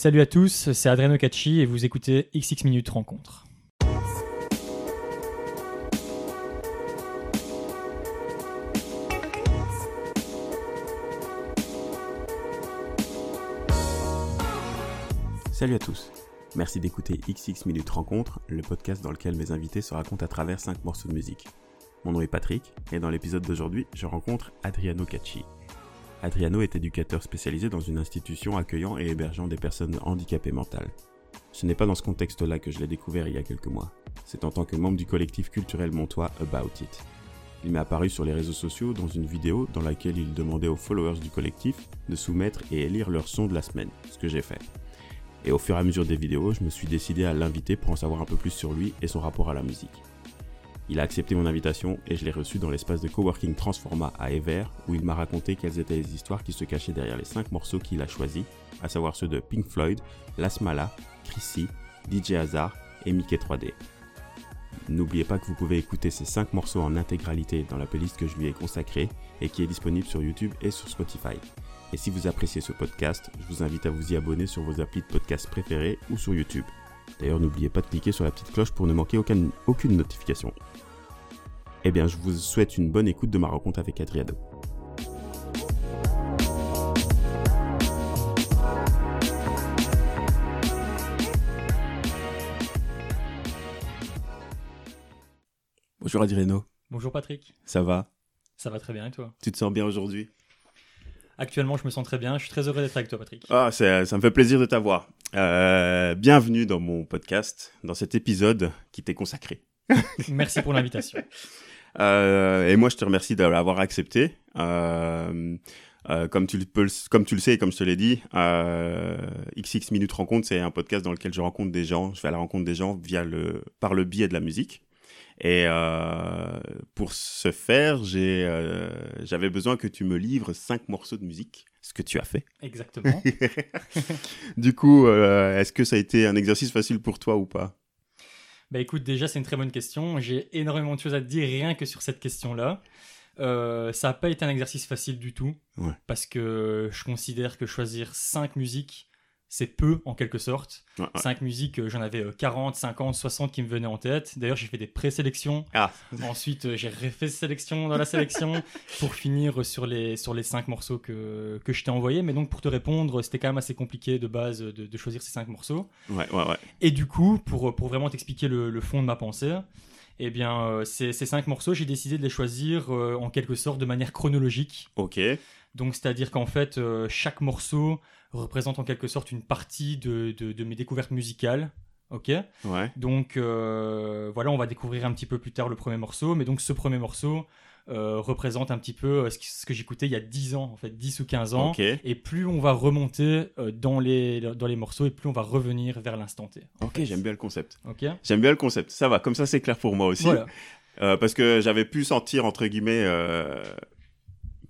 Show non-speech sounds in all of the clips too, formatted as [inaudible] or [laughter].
Salut à tous, c'est Adriano Cacci et vous écoutez XX Minutes Rencontre. Salut à tous. Merci d'écouter XX Minutes Rencontre, le podcast dans lequel mes invités se racontent à travers 5 morceaux de musique. Mon nom est Patrick et dans l'épisode d'aujourd'hui, je rencontre Adriano Cacci. Adriano est éducateur spécialisé dans une institution accueillant et hébergeant des personnes handicapées mentales. Ce n'est pas dans ce contexte-là que je l'ai découvert il y a quelques mois. C'est en tant que membre du collectif culturel montois About It. Il m'est apparu sur les réseaux sociaux dans une vidéo dans laquelle il demandait aux followers du collectif de soumettre et élire leur son de la semaine, ce que j'ai fait. Et au fur et à mesure des vidéos, je me suis décidé à l'inviter pour en savoir un peu plus sur lui et son rapport à la musique. Il a accepté mon invitation et je l'ai reçu dans l'espace de coworking Transforma à Ever où il m'a raconté quelles étaient les histoires qui se cachaient derrière les 5 morceaux qu'il a choisis, à savoir ceux de Pink Floyd, Las Mala, Chrissy, DJ Hazard et Mickey 3D. N'oubliez pas que vous pouvez écouter ces 5 morceaux en intégralité dans la playlist que je lui ai consacrée et qui est disponible sur YouTube et sur Spotify. Et si vous appréciez ce podcast, je vous invite à vous y abonner sur vos applis de podcast préférés ou sur YouTube. D'ailleurs, n'oubliez pas de cliquer sur la petite cloche pour ne manquer aucune notification. Eh bien, je vous souhaite une bonne écoute de ma rencontre avec Adriano. Bonjour Adriano, Bonjour Patrick, ça va? Ça va très bien et toi? Tu te sens bien aujourd'hui? Actuellement je me sens très bien, je suis très heureux d'être avec toi Patrick. Ah, c'est- ça me fait plaisir de t'avoir. Euh, bienvenue dans mon podcast, dans cet épisode qui t'est consacré. Merci pour l'invitation. [laughs] Euh, et moi, je te remercie de l'avoir accepté. Euh, euh, comme, tu le peux, le- comme tu le sais et comme je te l'ai dit, euh, XX Minutes Rencontre, c'est un podcast dans lequel je rencontre des gens. Je vais à la rencontre des gens via le, par le biais de la musique. Et euh, pour ce faire, j'avais besoin que tu me livres cinq morceaux de musique, ce que tu as fait. Exactement. [laughs] du coup, est-ce que ça a été un exercice facile pour toi ou pas? Bah écoute, déjà c'est une très bonne question. J'ai énormément de choses à te dire rien que sur cette question-là. Euh, ça n'a pas été un exercice facile du tout. Ouais. Parce que je considère que choisir 5 musiques, c'est peu en quelque sorte. Ouais, ouais. 5 musiques, euh, j'en avais euh, 40, 50, 60 qui me venaient en tête. D'ailleurs, j'ai fait des présélections. Ah, [laughs] Ensuite, euh, j'ai refait sélection dans la sélection [laughs] pour finir sur les, sur les 5 morceaux que, que je t'ai envoyés. Mais donc, pour te répondre, c'était quand même assez compliqué de base de, de choisir ces 5 morceaux. ouais, ouais, ouais. Et du coup, pour, pour vraiment t'expliquer le, le fond de ma pensée, eh bien, euh, ces, ces 5 morceaux, j'ai décidé de les choisir euh, en quelque sorte de manière chronologique. Ok. Donc, c'est-à-dire qu'en fait, euh, chaque morceau représente en quelque sorte une partie de, de, de mes découvertes musicales. Ok? Ouais. donc euh, voilà, on va découvrir un petit peu plus tard le premier morceau, mais donc ce premier morceau euh, représente un petit peu euh, ce, que j'écoutais il y a 10 ans, en fait 10 ou 15 ans. Et plus on va remonter dans, les, dans les morceaux, et plus on va revenir vers l'instant T. Ok, j'aime bien le concept. Ok? J'aime bien le concept. Ça va, comme ça c'est clair pour moi aussi. Voilà. Euh, parce que j'avais pu sentir, entre guillemets...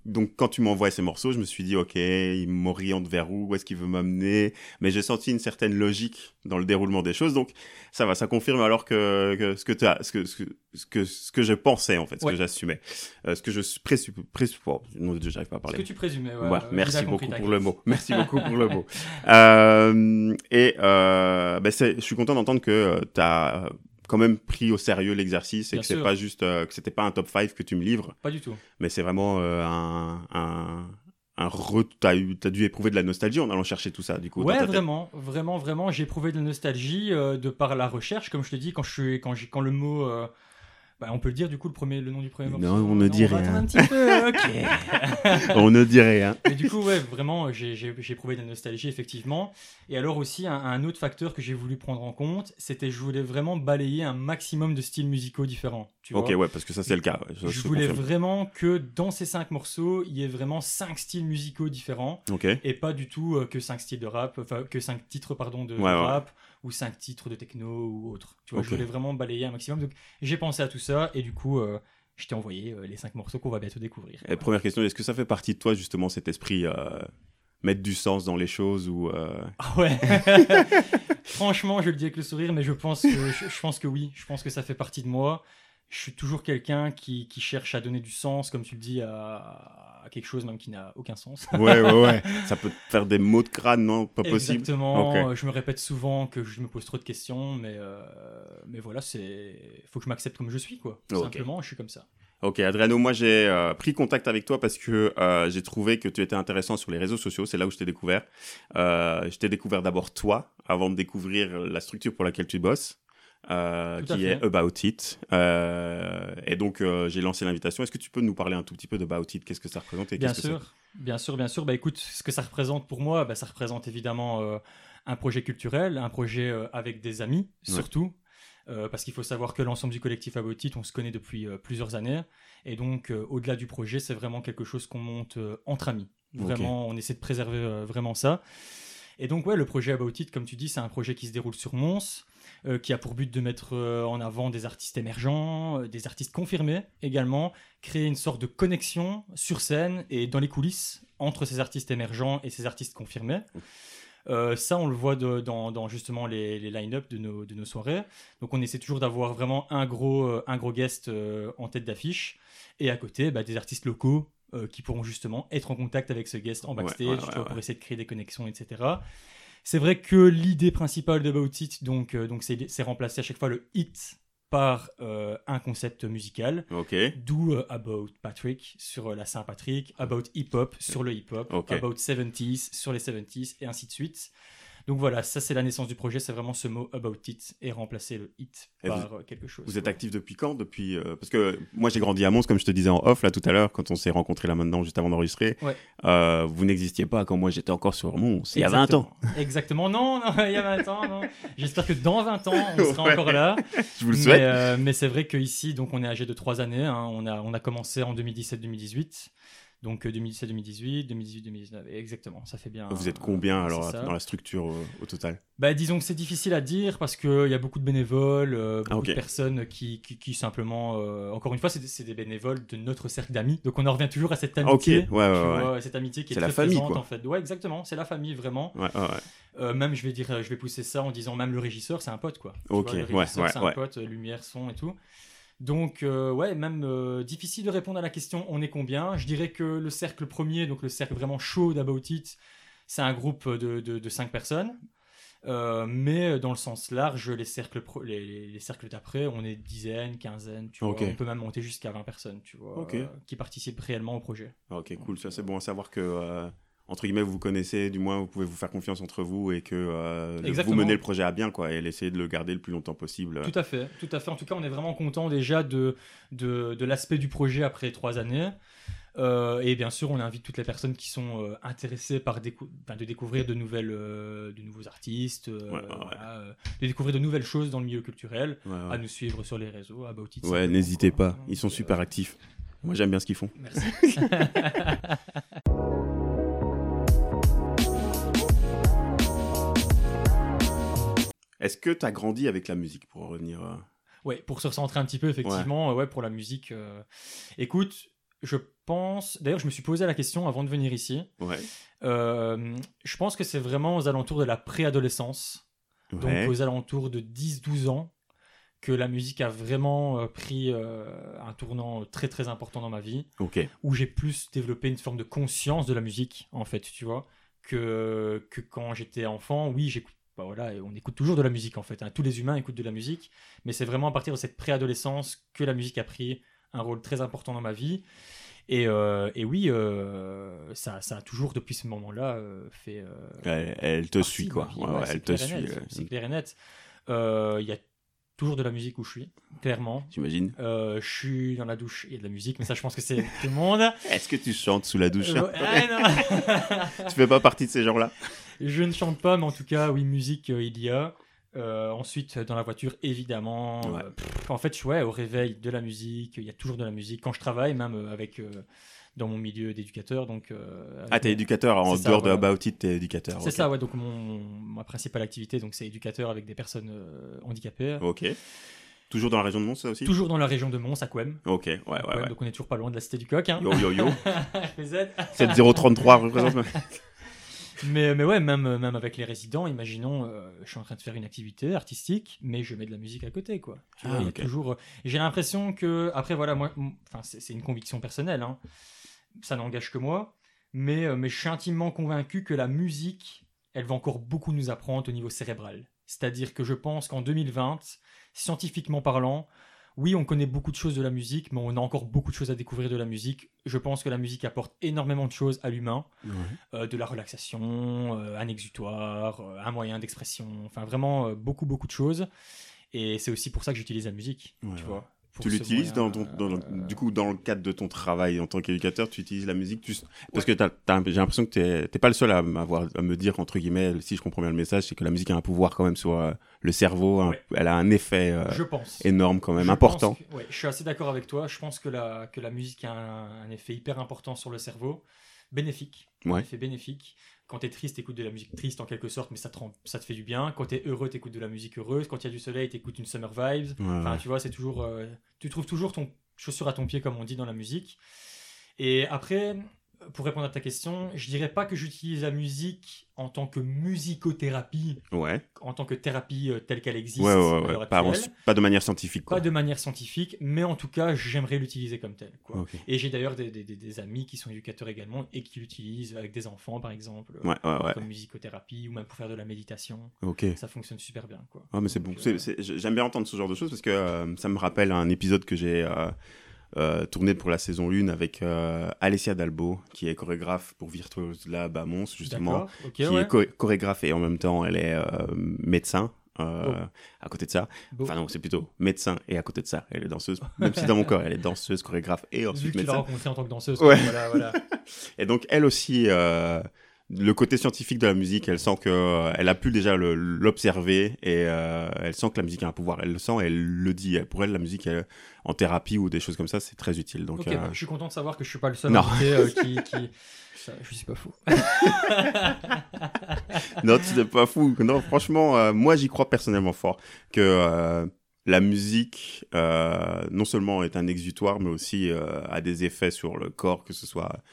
euh, Donc quand tu m'envoies ces morceaux, je me suis dit, ok, il m'oriente vers où, où est-ce qu'il veut m'amener Mais j'ai senti une certaine logique dans le déroulement des choses. Donc ça va, ça confirme alors que, que ce, que tu as, ce, que, ce, que, ce, que, ce je pensais, en fait, ce Ouais. que j'assumais. Euh, ce que je présupp... présupp... oh, non, j'arrive pas à Ce parler. que tu présumais, ouais, Voilà, merci beaucoup pour le mot. Merci [laughs] beaucoup pour le mot. Euh, et euh, ben je suis content d'entendre que tu as quand même pris au sérieux l'exercice et Bien que c'est pas juste euh, que c'était pas un top 5 que tu me livres, Pas du tout. mais c'est vraiment euh, un un un re... t'as dû éprouver de la nostalgie en allant chercher tout ça du coup. Ouais, vraiment, vraiment, vraiment. J'ai éprouvé de la nostalgie euh, de par la recherche, comme je te dis, quand, je suis, quand, j'ai- quand le mot. Bah, on peut le dire du coup le, premier, le nom du premier Non, morceau on ne dit va rien. attendre un petit peu, [laughs] ok. On ne dirait rien. Mais du coup, ouais, vraiment, j'ai éprouvé de la nostalgie, effectivement. Et alors aussi, un, un autre facteur que j'ai voulu prendre en compte, c'était que je voulais vraiment balayer un maximum de styles musicaux différents. Tu Ok vois ouais parce que ça c'est le cas. ouais, ça, je voulais confirme. vraiment que dans ces cinq morceaux, il y ait vraiment cinq styles musicaux différents Ok. et pas du tout euh, que cinq styles de rap, enfin que cinq titres pardon de Ouais, ouais. Ou cinq titres de techno ou autre. Tu vois, je voulais vraiment balayer un maximum. Donc j'ai pensé à tout ça et du coup, euh, je t'ai envoyé euh, les cinq morceaux qu'on va bientôt découvrir. Et première question, est-ce que ça fait partie de toi justement cet esprit euh, mettre du sens dans les choses ou Ah ouais. [laughs] Franchement, je le dis avec le sourire, mais je pense que je, je pense que oui. Je pense que ça fait partie de moi. Je suis toujours quelqu'un qui, qui cherche à donner du sens, comme tu le dis, à, quelque chose même qui n'a aucun sens. Ouais, ouais, ouais. [laughs] Ça peut te faire des mots de crâne, non? Pas possible. Exactement. Je me répète souvent que je me pose trop de questions, mais, euh, mais voilà, c'est. faut que je m'accepte comme je suis, quoi. Tout Simplement, je suis comme ça. Ok, Adriano, moi j'ai euh, pris contact avec toi parce que euh, j'ai trouvé que tu étais intéressant sur les réseaux sociaux. C'est là où je t'ai découvert. je t'ai découvert d'abord toi, avant de découvrir la structure pour laquelle tu bosses. Euh, qui est About It. Euh, et donc, euh, j'ai lancé l'invitation. Est-ce que tu peux nous parler un tout petit peu d'About It? Qu'est-ce que ça représente et Bien sûr, bien sûr, bien sûr. Bah, écoute, ce que ça représente pour moi, bah, ça représente évidemment un projet culturel, un projet avec des amis, surtout. parce qu'il faut savoir que l'ensemble du collectif About It, on se connaît depuis plusieurs années. Et donc, au-delà du projet, c'est vraiment quelque chose qu'on monte entre amis. Vraiment, on essaie de préserver vraiment ça. Et donc, ouais, le projet About It, comme tu dis, c'est un projet qui se déroule sur Mons. Euh, qui a pour but de mettre euh, en avant des artistes émergents, euh, des artistes confirmés également, créer une sorte de connexion sur scène et dans les coulisses entre ces artistes émergents et ces artistes confirmés. ça, on le voit dans, justement les, line-up de nos, de nos, soirées. Donc, on essaie toujours d'avoir vraiment un gros, un gros guest en tête d'affiche. Et à côté, bah, des artistes locaux qui pourront justement être en contact avec ce guest en backstage pour essayer de créer des connexions, etc. C'est vrai que l'idée principale de About It, donc, euh, donc c'est remplacer à chaque fois le hit par euh, un concept musical. D'où euh, About Patrick sur la Saint-Patrick, About Hip Hop sur le hip hop, About 70s sur les 70s et ainsi de suite. Donc voilà, ça c'est la naissance du projet, c'est vraiment ce mot about it et remplacer le it par euh, quelque chose. Vous êtes actif depuis quand? Depuis euh, parce que moi j'ai grandi à Mons, comme je te disais en off là tout à l'heure quand on s'est rencontrés là maintenant juste avant d'enregistrer. Euh, vous n'existiez pas quand moi j'étais encore sur Mons. Il y a 20 ans. Exactement. Non, non, il y a 20 ans. J'espère que dans 20 ans on sera encore là. Je vous le souhaite. Mais, c'est vrai qu'ici donc on est âgé de 3 années. Hein. on a on a commencé en 2017-2018. Donc 2017-2018, 2018-2019, exactement, ça fait bien. Vous êtes combien alors dans la structure euh, au total? Bah, Disons que c'est difficile à dire parce qu'il y a beaucoup de bénévoles, euh, beaucoup de personnes qui, qui, simplement, euh, encore une fois, c'est des, bénévoles de notre cercle d'amis. Donc on en revient toujours à cette amitié. ouais, ouais, cette amitié qui est, très la famille, présente en fait. Ouais, exactement, c'est la famille vraiment. même je vais dire, je vais pousser ça en disant même le régisseur, c'est un pote quoi. Ok, le régisseur, c'est un pote, lumière, son et tout. Donc, euh, ouais, même euh, difficile de répondre à la question on est combien? Je dirais que le cercle premier, donc le cercle vraiment chaud d'About It, c'est un groupe de, de, cinq personnes. Euh, mais dans le sens large, les cercles, les, cercles d'après, on est dizaines, quinzaines, tu vois. On peut même monter jusqu'à 20 personnes, tu vois, qui participent réellement au projet. Ok, cool. Ça, c'est bon à savoir que entre guillemets, vous vous connaissez, du moins, vous pouvez vous faire confiance entre vous et que euh, vous menez le projet à bien, quoi, et essayer de le garder le plus longtemps possible. Tout à fait, tout à fait. En tout cas, on est vraiment content déjà de, de, de l'aspect du projet après trois années. Euh, et bien sûr, on invite toutes les personnes qui sont euh, intéressées par de découvrir de, nouvelles, de nouveaux artistes, de découvrir de nouvelles choses dans le milieu culturel, à nous suivre sur les réseaux, à It. Ouais, n'hésitez pas, ils sont super actifs. Moi, j'aime bien ce qu'ils font. Merci. [laughs] Est-ce que tu as grandi avec la musique pour revenir euh Ouais, pour se recentrer un petit peu, effectivement, ouais, pour la musique. Euh, écoute, je pense. D'ailleurs, je me suis posé la question avant de venir ici. Ouais. Euh, je pense que c'est vraiment aux alentours de la préadolescence, donc aux alentours de 10-12 ans, que la musique a vraiment pris un tournant très très important dans ma vie. Ok. Où j'ai plus développé une forme de conscience de la musique, en fait, tu vois. Que, que quand j'étais enfant, oui, j'écoute bah voilà, on écoute toujours de la musique en fait. Hein. Tous les humains écoutent de la musique, mais c'est vraiment à partir de cette préadolescence que la musique a pris un rôle très important dans ma vie. Et, euh, oui, euh, ça, ça, a toujours depuis ce moment-là euh, fait. Elle, te suit quoi. elle te suit. C'est clair et net. Il y a toujours de la musique où je suis, clairement. J'imagine. je suis dans la douche, il y a de la musique, mais ça, je pense que c'est tout le monde. Est-ce que tu chantes sous la douche? Ah, [laughs] Tu fais pas partie de ces gens-là? Je ne chante pas, mais en tout cas, oui, musique, euh, il y a. Euh, ensuite, dans la voiture, évidemment. Euh, en fait, ouais, au réveil, de la musique. Il y a toujours de la musique. Quand je travaille, même avec dans mon milieu d'éducateur. Donc, ah, t'es éducateur en dehors de About It, t'es éducateur. C'est ça, ouais. Donc, mon, ma principale activité, donc, c'est éducateur avec des personnes handicapées. Ok. Toujours dans la région de Mons, ça aussi? Toujours dans la région de Mons, à Quem. Ok, ouais, ouais, ouais. Donc, on est toujours pas loin de la cité du coq. Hein. Yo, yo, yo. [laughs] 7033 représente. [laughs] mais, mais ouais, même, même avec les résidents, imaginons, euh, je suis en train de faire une activité artistique, mais je mets de la musique à côté, quoi. Ah, toujours. Euh, j'ai l'impression que, après, voilà, moi, enfin, c'est une conviction personnelle, hein, ça n'engage que moi, mais, euh, mais je suis intimement convaincu que la musique, elle va encore beaucoup nous apprendre au niveau cérébral. C'est-à-dire que je pense qu'en 2020, scientifiquement parlant, oui, on connaît beaucoup de choses de la musique, mais on a encore beaucoup de choses à découvrir de la musique. Je pense que la musique apporte énormément de choses à l'humain, euh, de la relaxation, euh, un exutoire, euh, un moyen d'expression, enfin vraiment beaucoup beaucoup de choses. Et c'est aussi pour ça que j'utilise la musique, tu vois. Tu l'utilises dans, ton, du coup dans le cadre de ton travail en tant qu'éducateur, tu utilises la musique tu... parce que j'ai l'impression que t'es pas le seul à, à me dire entre guillemets, si je comprends bien le message, c'est que la musique a un pouvoir quand même sur le cerveau, elle a un effet euh, énorme quand même, important. je suis assez d'accord avec toi. Je pense que la, que la musique a un, effet hyper important sur le cerveau, bénéfique. Effet bénéfique. Quand tu es triste, écoutes de la musique triste en quelque sorte, mais ça te, ça te fait du bien. Quand tu es heureux, écoutes de la musique heureuse. Quand il y a du soleil, écoutes une summer vibes. enfin, tu vois, c'est toujours, euh, tu trouves toujours ton chaussure à ton pied, comme on dit dans la musique. Et après, pour répondre à ta question, je dirais pas que j'utilise la musique en tant que musicothérapie, ouais. en tant que thérapie euh, telle qu'elle existe. Ouais, ouais, pas, pas, de manière scientifique. Pas de manière scientifique, mais en tout cas, j'aimerais l'utiliser comme tel. Quoi. Et j'ai d'ailleurs des, des, des, amis qui sont éducateurs également et qui l'utilisent avec des enfants, par exemple, comme musicothérapie ou même pour faire de la méditation. Ça fonctionne super bien. Quoi. Ah, mais c'est bon. Euh, j'aime bien entendre ce genre de choses parce que euh, ça me rappelle un épisode que j'ai. Euh, tourné pour la saison 1 avec euh, Alessia Dalbo, qui est chorégraphe pour Virtuose Lab à Mons, justement, qui est chorégraphe et en même temps elle est euh, médecin. à côté de ça, enfin non, c'est plutôt médecin et à côté de ça, elle est danseuse. Même si dans mon [laughs] corps, elle est danseuse, chorégraphe et ensuite Vu médecin. Tu l'as rencontrée en tant que danseuse. Ouais. [laughs] et donc elle aussi, le côté scientifique de la musique, elle sent que euh, elle a pu déjà l'observer et euh, elle sent que la musique a un pouvoir. Elle le sent, et elle le dit. Pour elle, la musique en thérapie ou des choses comme ça, c'est très utile. Donc, euh, bah, je suis content de savoir que je suis pas le seul qui, [laughs] qui... je suis pas fou. [laughs] non, tu n'es pas fou. Non, franchement, moi, j'y crois personnellement fort que la musique, non seulement est un exutoire, mais aussi a des effets sur le corps, que ce soit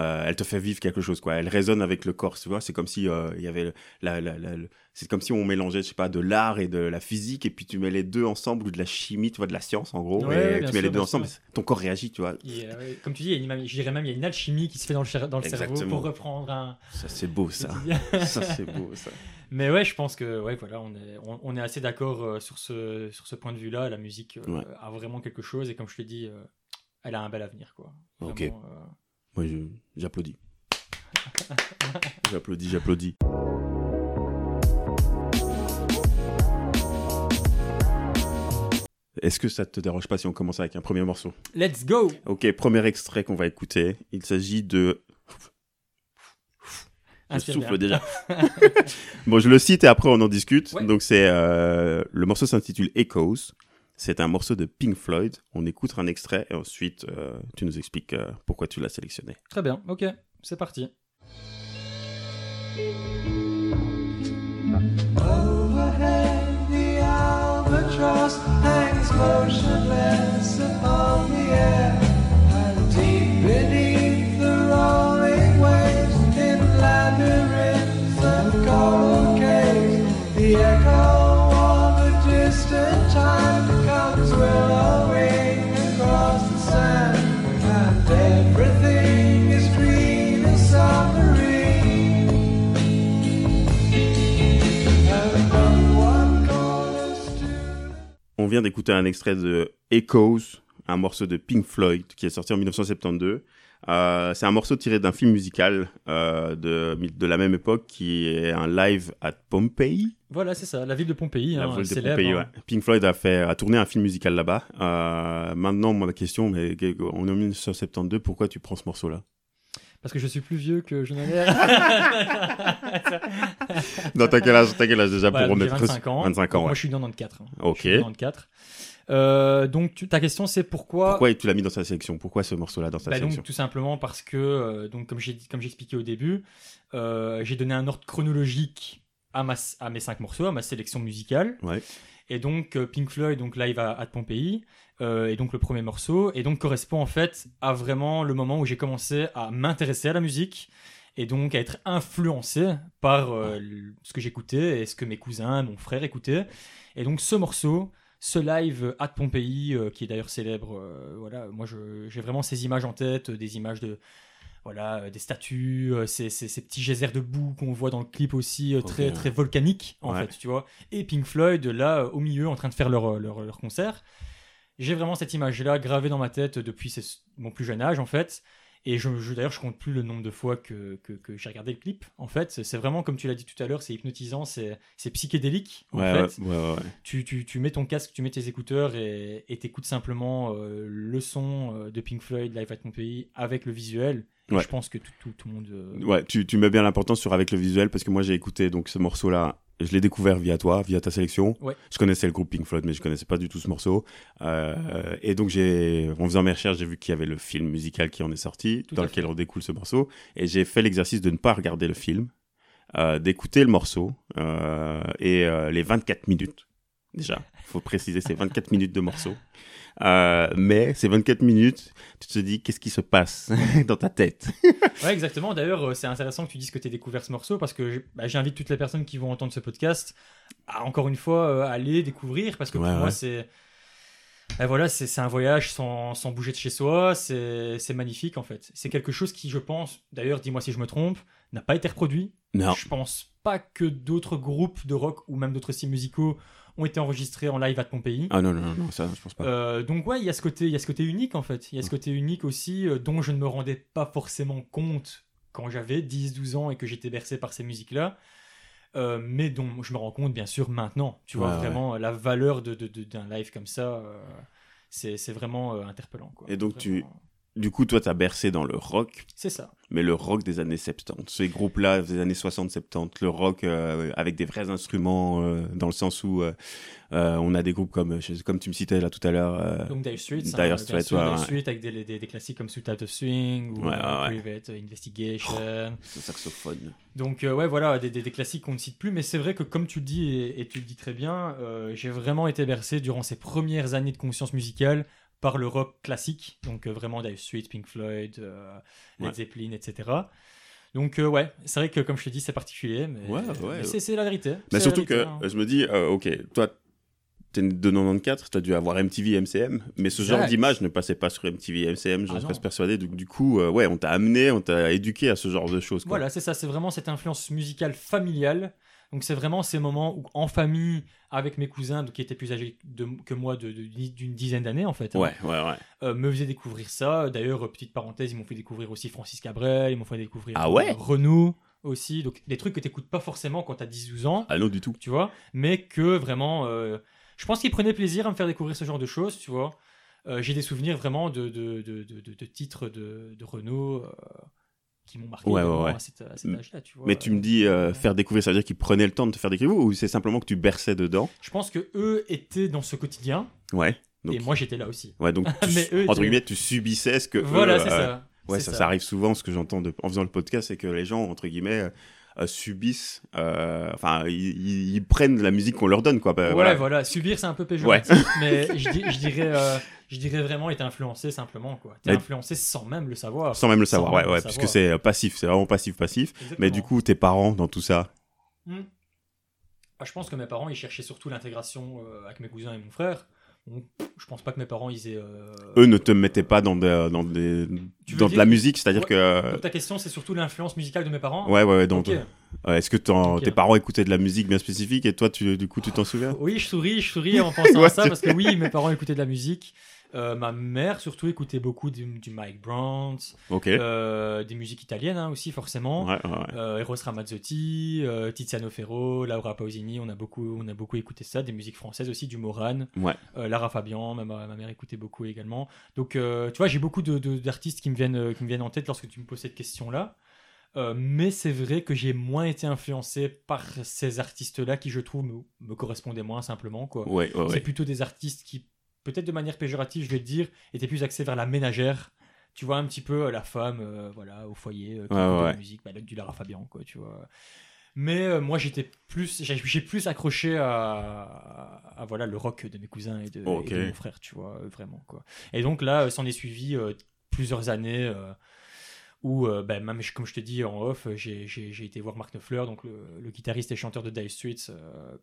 euh, elle te fait vivre quelque chose quoi. Elle résonne avec le corps tu vois. C'est comme si euh, il y avait la, la, la, c'est comme si on mélangeait je sais pas de l'art et de la physique et puis tu mets les deux ensemble ou de la chimie tu vois de la science en gros et tu mets les deux ensemble ton corps réagit tu vois. Comme tu dis il y a une, je dirais même il y a une alchimie qui se fait dans le, dans le cerveau pour reprendre un ça c'est beau ça. [laughs] ça c'est beau ça. Mais ouais je pense que ouais voilà on est on, est assez d'accord euh, sur ce sur ce point de vue là la musique a vraiment quelque chose et comme je te dis elle a un bel avenir quoi. Ok moi, j'applaudis. j'applaudis, j'applaudis. Est-ce que ça te dérange pas si on commence avec un premier morceau? Let's go Ok, premier extrait qu'on va écouter. Il s'agit de... Je souffle déjà. [laughs] bon, je le cite et après on en discute. Donc c'est euh, le morceau s'intitule Echoes. C'est un morceau de Pink Floyd. On écoute un extrait et ensuite euh, tu nous expliques euh, pourquoi tu l'as sélectionné. Très bien, ok, c'est parti. Overhead, the albatross hangs motionless upon the air. Vient d'écouter un extrait de Echoes, un morceau de Pink Floyd qui est sorti en 1972. Euh, c'est un morceau tiré d'un film musical euh, de, de la même époque qui est un live à Pompeii. Voilà, c'est ça, la ville de Pompéi. La hein, ville de Pompéi, hein. Pink Floyd a, fait, a tourné un film musical là-bas. Euh, maintenant, moi, la question, mais on est en 1972, pourquoi tu prends ce morceau-là? Parce que je suis plus vieux que je n'en ai. [laughs] non, t'as quel âge, quel âge déjà pour remettre 25 ans. 25 ans. Moi, je suis en 94. Ok. Je suis 94. Euh, donc ta question c'est pourquoi Pourquoi tu l'as mis dans sa sélection? Pourquoi ce morceau-là dans sa bah, sélection? donc, Tout simplement parce que euh, donc comme j'ai comme j'expliquais au début, euh, j'ai donné un ordre chronologique à ma à mes cinq morceaux, à ma sélection musicale. Ouais. Et donc Pink Floyd donc live à, à Pompéi et donc le premier morceau et donc correspond en fait à vraiment le moment où j'ai commencé à m'intéresser à la musique et donc à être influencé par ce que j'écoutais et ce que mes cousins, mon frère écoutaient. Et donc ce morceau ce live à Pompéi, qui est d'ailleurs célèbre, voilà, moi j'ai vraiment ces images en tête, des images de, voilà, des statues, ces, ces, petits geysers de boue qu'on voit dans le clip aussi, très, très volcaniques, en fait, tu vois. Et Pink Floyd, là, au milieu, en train de faire leur, leur, leur concert. J'ai vraiment cette image-là gravée dans ma tête depuis mon plus jeune âge, en fait. Et je, d'ailleurs, je compte plus le nombre de fois que, que, j'ai regardé le clip. En fait, c'est vraiment comme tu l'as dit tout à l'heure, c'est hypnotisant, c'est psychédélique. En ouais, fait. Ouais, tu, tu, tu, mets ton casque, tu mets tes écouteurs et t'écoutes simplement euh, le son euh, de Pink Floyd Live at Pompéi avec le visuel. Je pense que tout, tout, tout le monde. Euh, ouais, tu, tu mets bien l'importance sur avec le visuel parce que moi j'ai écouté donc ce morceau-là je l'ai découvert via toi, via ta sélection. Je connaissais le groupe Pink Floyd, mais je connaissais pas du tout ce morceau. Euh, et donc, j'ai, en faisant mes recherches, j'ai vu qu'il y avait le film musical qui en est sorti, dans lequel on découle ce morceau. Et j'ai fait l'exercice de ne pas regarder le film, euh, d'écouter le morceau euh, et les 24 minutes. Déjà, il faut préciser, c'est 24 [laughs] minutes de morceau. Euh, mais ces 24 minutes, tu te dis qu'est-ce qui se passe [laughs] dans ta tête? [laughs] ouais, exactement. D'ailleurs, euh, c'est intéressant que tu dises que tu as découvert ce morceau parce que bah, j'invite toutes les personnes qui vont entendre ce podcast à encore une fois euh, aller découvrir parce que pour moi, c'est. Ben voilà, c'est un voyage sans, sans, bouger de chez soi, c'est magnifique en fait. C'est quelque chose qui, je pense, d'ailleurs, dis-moi si je me trompe, n'a pas été reproduit. Non. Je pense pas que d'autres groupes de rock ou même d'autres styles musicaux ont été enregistrés en live à Pompéi. Ah non, non, non, ça, je pense pas. Euh, donc, ouais, il y, a ce côté, il y a ce côté unique, en fait. Il y a ce côté unique aussi, euh, dont je ne me rendais pas forcément compte quand j'avais 10-12 ans et que j'étais bercé par ces musiques-là. Euh, mais dont je me rends compte, bien sûr, maintenant. Tu vois, vraiment, la valeur d'un de, de, live comme ça, c'est vraiment interpellant. Quoi. Et donc, tu du coup, toi, t'as bercé dans le rock. C'est ça. Mais le rock des années 70. Ces groupes-là, des années 60-70. Le rock euh, avec des vrais instruments, euh, dans le sens où euh, on a des groupes comme, comme tu me citais là tout à l'heure. Donc Dire Street. Dire avec des, des, des, classiques comme Sweet Out of Swing ou Private Investigation. Oh, saxophone. Donc, ouais, voilà, des, des, classiques qu'on ne cite plus. Mais c'est vrai que, comme tu le dis, et, et tu le dis très bien, j'ai vraiment été bercé durant ces premières années de conscience musicale par le rock classique, donc euh, vraiment Dire Street, Pink Floyd, euh, Led Zeppelin, etc. Donc euh, ouais, c'est vrai que comme je te dis, c'est particulier, mais, c'est la vérité. Mais surtout que hein. je me dis, ok, toi, t'es de 94, t'as dû avoir MTV, MCM, mais ce genre d'image ne passait pas sur MTV, MCM, je ah suis persuadé. Donc du coup, ouais, on t'a amené, on t'a éduqué à ce genre de choses. Voilà, c'est ça, c'est vraiment cette influence musicale familiale donc c'est vraiment ces moments où en famille, avec mes cousins qui étaient plus âgés que moi d'une dizaine d'années en fait, hein, ouais, ouais, ouais. Euh, me faisaient découvrir ça. D'ailleurs, petite parenthèse, ils m'ont fait découvrir aussi Francis Cabrel, ils m'ont fait découvrir ah ouais? Renaud aussi. Donc des trucs que tu n'écoutes pas forcément quand tu as 10-12 ans. Ah non, du tout. Tu vois, mais que vraiment, euh, je pense qu'ils prenaient plaisir à me faire découvrir ce genre de choses, tu vois. Euh, j'ai des souvenirs vraiment de, de, de, de titres de, Renault qui m'ont marqué à cet, âge-là. Tu vois. Mais tu me dis euh, faire découvrir, ça veut dire qu'ils prenaient le temps de te faire découvrir ou c'est simplement que tu berçais dedans Je pense que eux étaient dans ce quotidien. Ouais. et moi j'étais là aussi. Ouais, donc [laughs] tu, entre guillemets, tu subissais ce que. Voilà, c'est euh, ça. Ouais, ça, ça, arrive souvent. Ce que j'entends en faisant le podcast, c'est que les gens, entre guillemets, euh, subissent, enfin, ils, prennent la musique qu'on leur donne, quoi. Bah, ouais, voilà. Subir, c'est un peu péjoratif, mais je, je dirais je dirais vraiment être influencé simplement quoi. T'es influencé sans même le savoir. Sans même le savoir, ouais, ouais, puisque c'est euh, passif, c'est vraiment passif, passif. Mais du coup, tes parents dans tout ça? Hmm. Ah, je pense que mes parents ils cherchaient surtout l'intégration euh, avec mes cousins et mon frère je pense pas que mes parents ils aient. Euh, Eux ne te mettaient pas dans, dans, des, dans de la musique, c'est-à-dire que. ta question c'est surtout l'influence musicale de mes parents Ouais, ouais, ouais. Donc, est-ce que tes parents écoutaient de la musique bien spécifique et toi, tu, du coup, tu t'en souviens? Oui, je souris, je souris en pensant [laughs] à ça parce que oui, mes parents écoutaient de la musique. Euh, ma mère surtout écoutait beaucoup du, Mike Brown, euh, des musiques italiennes hein, aussi forcément, euh, Eros Ramazzotti, Tiziano Ferro, Laura Pausini, on a beaucoup, on a beaucoup écouté ça, des musiques françaises aussi, du Moran, Lara Fabian, ma, ma, mère écoutait beaucoup également. Donc tu vois, j'ai beaucoup d'artistes de, qui me viennent, qui me viennent en tête lorsque tu me poses cette question là. mais c'est vrai que j'ai moins été influencé par ces artistes-là qui, je trouve, me, me correspondaient moins simplement. Quoi. c'est plutôt des artistes qui peut-être de manière péjorative, je vais te dire, était plus axé vers la ménagère. Tu vois un petit peu euh, la femme, euh, voilà, au foyer, euh, qui ouais, la musique, bah, du Lara Fabian, quoi, tu vois. Mais moi, j'étais plus, j'ai plus accroché à, voilà le rock de mes cousins et de, mon frère, tu vois, vraiment quoi. Et donc là, s'en est suivi plusieurs années Où, euh, ben, même comme je te dis en off, j'ai été voir Mark Knopfler, donc le, guitariste et chanteur de Dire Streets,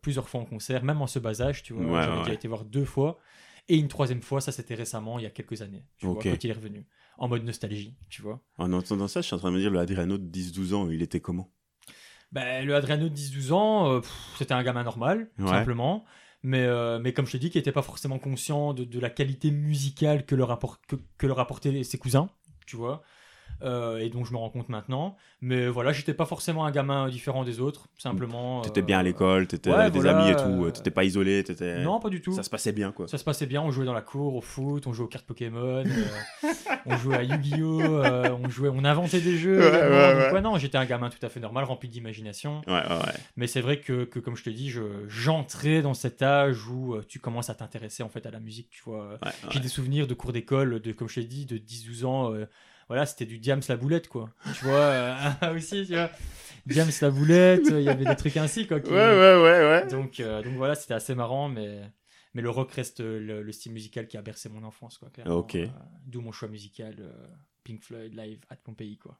plusieurs fois en concert, même en ce bas âge, tu vois. J'avais déjà été voir deux fois. Et une troisième fois, ça c'était récemment, il y a quelques années, tu vois, quand il est revenu. En mode nostalgie, tu vois. En entendant ça, je suis en train de me dire, le Adriano de 10-12 ans, il était comment? Ben, Le Adriano de 10-12 ans, euh, c'était un gamin normal, simplement. Mais, euh, mais comme je te dis, qui n'était pas forcément conscient de, de, la qualité musicale que leur, que, que leur apportaient ses cousins, tu vois. Euh, et donc je me rends compte maintenant. Mais voilà, j'étais pas forcément un gamin différent des autres, simplement. T'étais bien à l'école, t'étais avec des amis et tout, euh, t'étais pas isolé, t'étais. Non, pas du tout. Ça se passait bien quoi. Ça se passait bien, on jouait dans la cour, au foot, on jouait aux cartes Pokémon, [laughs] euh, on jouait à Yu-Gi-Oh, on jouait, on inventait des jeux. Ouais, ouais, non, j'étais un gamin tout à fait normal, rempli d'imagination. Ouais, ouais, Mais c'est vrai que, que, comme je te dis, j'entrais dans cet âge où tu commences à t'intéresser en fait à la musique, tu vois. J'ai des souvenirs de cours d'école, de comme je t'ai dit, de 10-12 ans voilà, c'était du Diams la boulette, quoi. Tu vois, euh, [laughs] aussi, tu vois. Diams la boulette, il y avait des trucs ainsi, quoi. Ouais, ouais, ouais, ouais. Donc, euh, donc voilà, c'était assez marrant, mais, mais le rock reste le, style musical qui a bercé mon enfance, quoi. Ok. Euh, d'où mon choix musical, Pink Floyd live at Pompéi, quoi.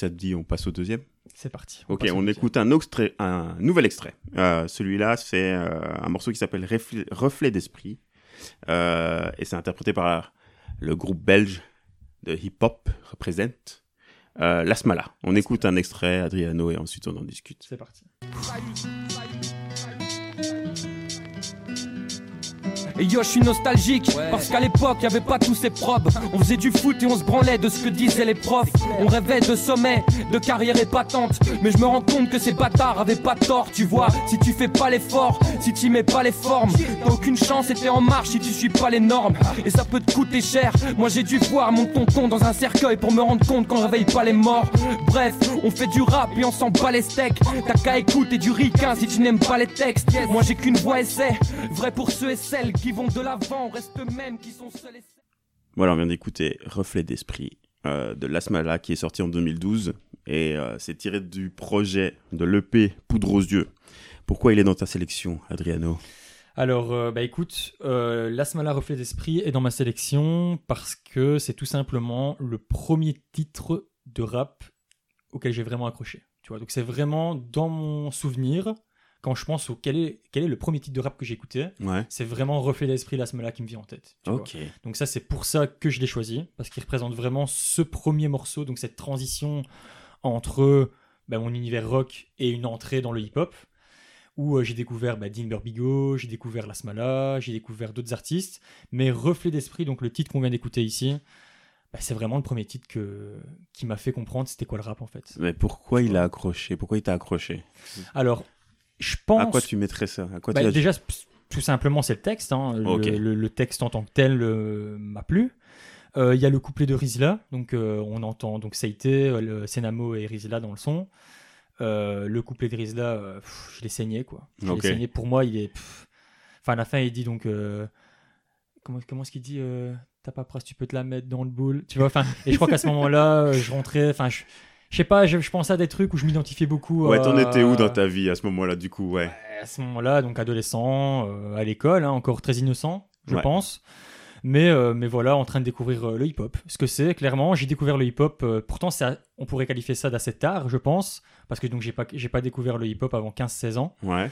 Ça te dit, on passe au deuxième c'est parti. ok, on écoute un, extrait, un nouvel extrait. Euh, celui-là, c'est euh, un morceau qui s'appelle Reflet, d'esprit. Euh, et c'est interprété par le groupe belge de hip-hop, Represent, L'Asmala. On écoute un extrait, Adriano, et ensuite on en discute. C'est parti. Et yo, je suis nostalgique, parce qu'à l'époque, y avait pas tous ces probes. On faisait du foot et on se branlait de ce que disaient les profs. On rêvait de sommet, de carrière épatante. Mais je me rends compte que ces bâtards avaient pas tort, tu vois. Si tu fais pas l'effort, si tu mets pas les formes, t'as aucune chance et t'es en marche si tu suis pas les normes. Et ça peut te coûter cher. Moi, j'ai dû voir mon tonton dans un cercueil pour me rendre compte qu'on réveille pas les morts. Bref, on fait du rap et on s'en bat les steaks. T'as qu'à écouter du ricain si tu n'aimes pas les textes. Moi, j'ai qu'une voix essai, vrai pour ceux et celles qui vont de l'avant, reste même qui sont seuls et Voilà, on vient d'écouter Reflet d'esprit euh, de Lasmala qui est sorti en 2012 et euh, c'est tiré du projet de l'EP Poudre aux yeux. Pourquoi il est dans ta sélection, Adriano? Alors, euh, bah écoute, euh, Lasmala Reflet d'Esprit est dans ma sélection parce que c'est tout simplement le premier titre de rap auquel j'ai vraiment accroché. Tu vois, donc c'est vraiment dans mon souvenir, quand je pense au quel est, quel est le premier titre de rap que j'ai écouté, c'est vraiment Reflet d'esprit La Smala qui me vient en tête. Donc ça c'est pour ça que je l'ai choisi parce qu'il représente vraiment ce premier morceau, donc cette transition entre bah, mon univers rock et une entrée dans le hip-hop où euh, j'ai découvert bah, Dean Burbigo, j'ai découvert La Smala, j'ai découvert d'autres artistes, mais Reflet d'esprit, donc le titre qu'on vient d'écouter ici, bah, c'est vraiment le premier titre que, qui m'a fait comprendre c'était quoi le rap en fait. Mais pourquoi il a accroché? Pourquoi il t'a accroché? Alors, je pense. À quoi tu mettrais ça? À quoi bah, Déjà, tout simplement, c'est le texte. Hein. Le, texte en tant que tel euh, m'a plu. Euh, il y a le couplet de Rizla, donc euh, on entend donc le Senamo et Rizla dans le son. le couplet de Rizla, je l'ai saigné quoi. Je l'ai saigné. Pour moi, il est. Enfin, à la fin, il dit donc. comment comment est-ce qu'il dit T'as pas presse, tu peux te la mettre dans le boule. Tu vois, enfin. Et je crois qu'à ce moment-là, je rentrais. Enfin, je je sais pas, je, pensais à des trucs où je m'identifiais beaucoup. Ouais, t'en étais où dans ta vie à ce moment-là, du coup, ouais? À ce moment-là, donc adolescent, euh, à l'école, hein, encore très innocent, je pense. Mais, euh, mais voilà, en train de découvrir euh, le hip-hop. Ce que c'est, clairement, j'ai découvert le hip-hop. pourtant, ça, on pourrait qualifier ça d'assez tard, je pense, parce que donc j'ai pas, j'ai pas découvert le hip-hop avant 15-16 ans. Ouais.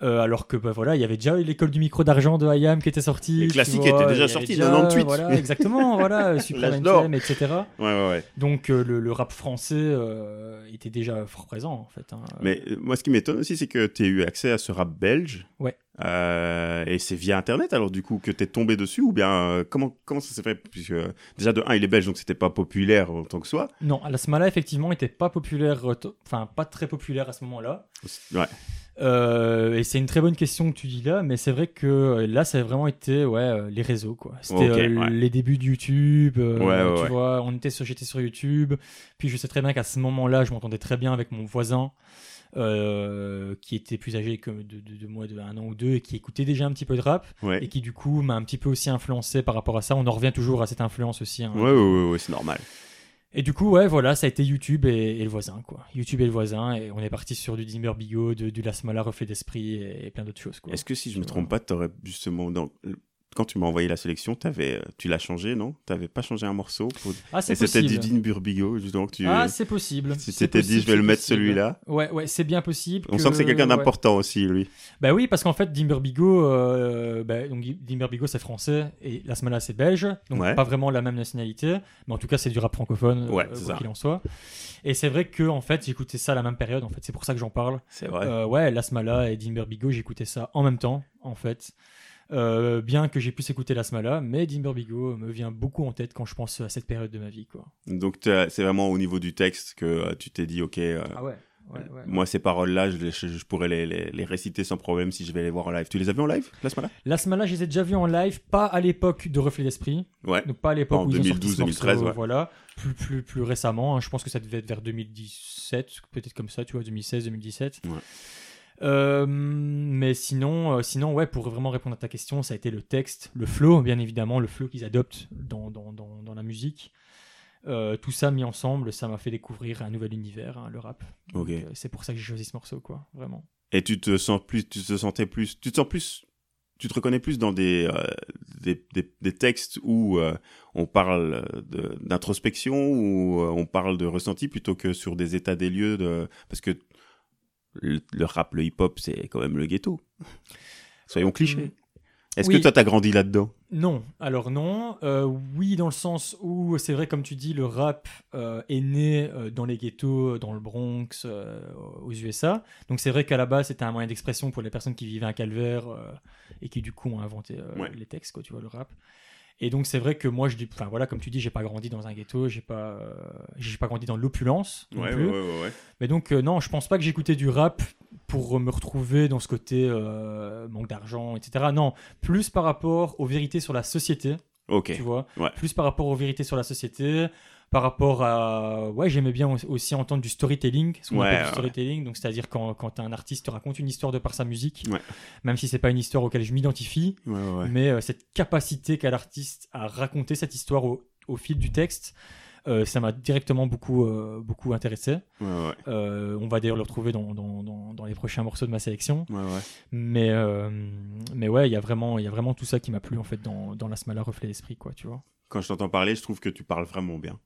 Euh, alors que bah, voilà, il y avait déjà l'école du micro d'argent de IAM qui était sortie. Les classiques étaient déjà sortis, 98. Voilà, exactement, voilà, Super NTM, etc. Ouais, ouais, ouais. Donc euh, le, rap français euh, était déjà fort présent en fait. Hein. Mais moi, ce qui m'étonne aussi, c'est que tu as eu accès à ce rap belge. Ouais. et c'est via Internet alors du coup que tu es tombé dessus ou bien comment, comment ça s'est fait? Puisque déjà de 1 il est belge donc c'était pas populaire en tant que soi. Non, la Smala effectivement était pas populaire, enfin pas très populaire à ce moment-là. Ouais. Euh, et c'est une très bonne question que tu dis là, mais c'est vrai que euh, là, ça a vraiment été ouais, euh, les réseaux. quoi. C'était les débuts de YouTube. tu vois, on était sur, j'étais sur YouTube. Puis je sais très bien qu'à ce moment-là, je m'entendais très bien avec mon voisin. qui était plus âgé que de, moi de un an ou deux et qui écoutait déjà un petit peu de rap et qui du coup m'a un petit peu aussi influencé par rapport à ça. On en revient toujours à cette influence aussi. Hein. Ouais, ouais, ouais, c'est normal. Et du coup, ouais, voilà, ça a été YouTube et, le voisin, quoi. YouTube et le voisin, et on est parti sur du Dimmer Bigot, du Lasmala, Reflet d'Esprit et, plein d'autres choses, quoi. Est-ce que si je me trompe pas, t'aurais justement dans quand tu m'as envoyé la sélection, avais, euh, tu l'as changé, non? Tu n'avais pas changé un morceau Ah, c'est Et c'était Didine Burbigo, justement. Que tu... Ah, c'est possible. Tu t'étais dit, je vais le mettre celui-là. Ouais, ouais, c'est bien possible. On sent que c'est quelqu'un d'important aussi, lui. Bah oui, parce qu'en fait, Dean Burbigo, euh, bah, c'est français et La Smala, c'est belge. Donc pas vraiment la même nationalité. Mais en tout cas, c'est du rap francophone, ouais, quoi qu'il en soit. Et c'est vrai que, en fait, j'écoutais ça à la même période. En fait, c'est pour ça que j'en parle. C'est vrai. ouais, La Smala et Dean Burbigo, j'écoutais ça en même temps, en fait. Euh, bien que j'ai pu écouter la Smala, mais Dimber Bigo me vient beaucoup en tête quand je pense à cette période de ma vie. Quoi. Donc c'est vraiment au niveau du texte que euh, tu t'es dit, ok, euh, ah ouais, moi ces paroles-là, je, je, pourrais les, les, réciter sans problème si je vais les voir en live. Tu les as vues en live, la Smala La Smala, je les ai déjà vues en live, pas à l'époque de Reflet d'Esprit. Ouais. Donc pas à l'époque où 2012, ils ont 2013, Voilà, plus, plus, plus récemment, hein. je pense que ça devait être vers 2017, peut-être comme ça, tu vois, 2016, 2017. Ouais. Euh, mais sinon, euh, sinon, ouais, pour vraiment répondre à ta question, ça a été le texte, le flow, bien évidemment, le flow qu'ils adoptent dans, dans, dans, la musique. Euh, tout ça mis ensemble, ça m'a fait découvrir un nouvel univers, hein, le rap. c'est pour ça que j'ai choisi ce morceau, quoi, vraiment. Et tu te sens plus, tu te sentais plus, tu te sens plus, tu te reconnais plus dans des, des, des, textes où on parle d'introspection, où on parle de ressenti plutôt que sur des états des lieux, de, parce que le, rap, le hip-hop, c'est quand même le ghetto. Soyons clichés. Mm. Est-ce que toi, t'as grandi là-dedans? Non. Alors non. Euh, oui, dans le sens où c'est vrai, comme tu dis, le rap euh, est né euh, dans les ghettos, dans le Bronx, aux USA. Donc c'est vrai qu'à la base, c'était un moyen d'expression pour les personnes qui vivaient à Calvaire et qui du coup ont inventé les textes, quoi, tu vois, le rap. Et donc c'est vrai que moi je dis, enfin voilà, comme tu dis, j'ai pas grandi dans un ghetto, j'ai pas, euh, j'ai pas grandi dans l'opulence ouais, Ouais, ouais, Mais donc euh, non, je pense pas que j'écoutais du rap pour me retrouver dans ce côté euh, manque d'argent, etc. Non, plus par rapport aux vérités sur la société. Ok. Tu vois, plus par rapport aux vérités sur la société, par rapport à ouais j'aimais bien aussi entendre du storytelling ce qu'on appelle du storytelling donc c'est à dire quand, quand un artiste raconte une histoire de par sa musique même si c'est pas une histoire auquel je m'identifie mais euh, cette capacité qu'a l'artiste à raconter cette histoire au, au fil du texte euh, ça m'a directement beaucoup, euh, beaucoup intéressé. on va d'ailleurs le retrouver dans, dans, dans, les prochains morceaux de ma sélection. Mais, mais ouais, il y a vraiment, il y a vraiment tout ça qui m'a plu en fait dans, dans la Smala Reflet d'Esprit, quoi, tu vois. Quand je t'entends parler, je trouve que tu parles vraiment bien.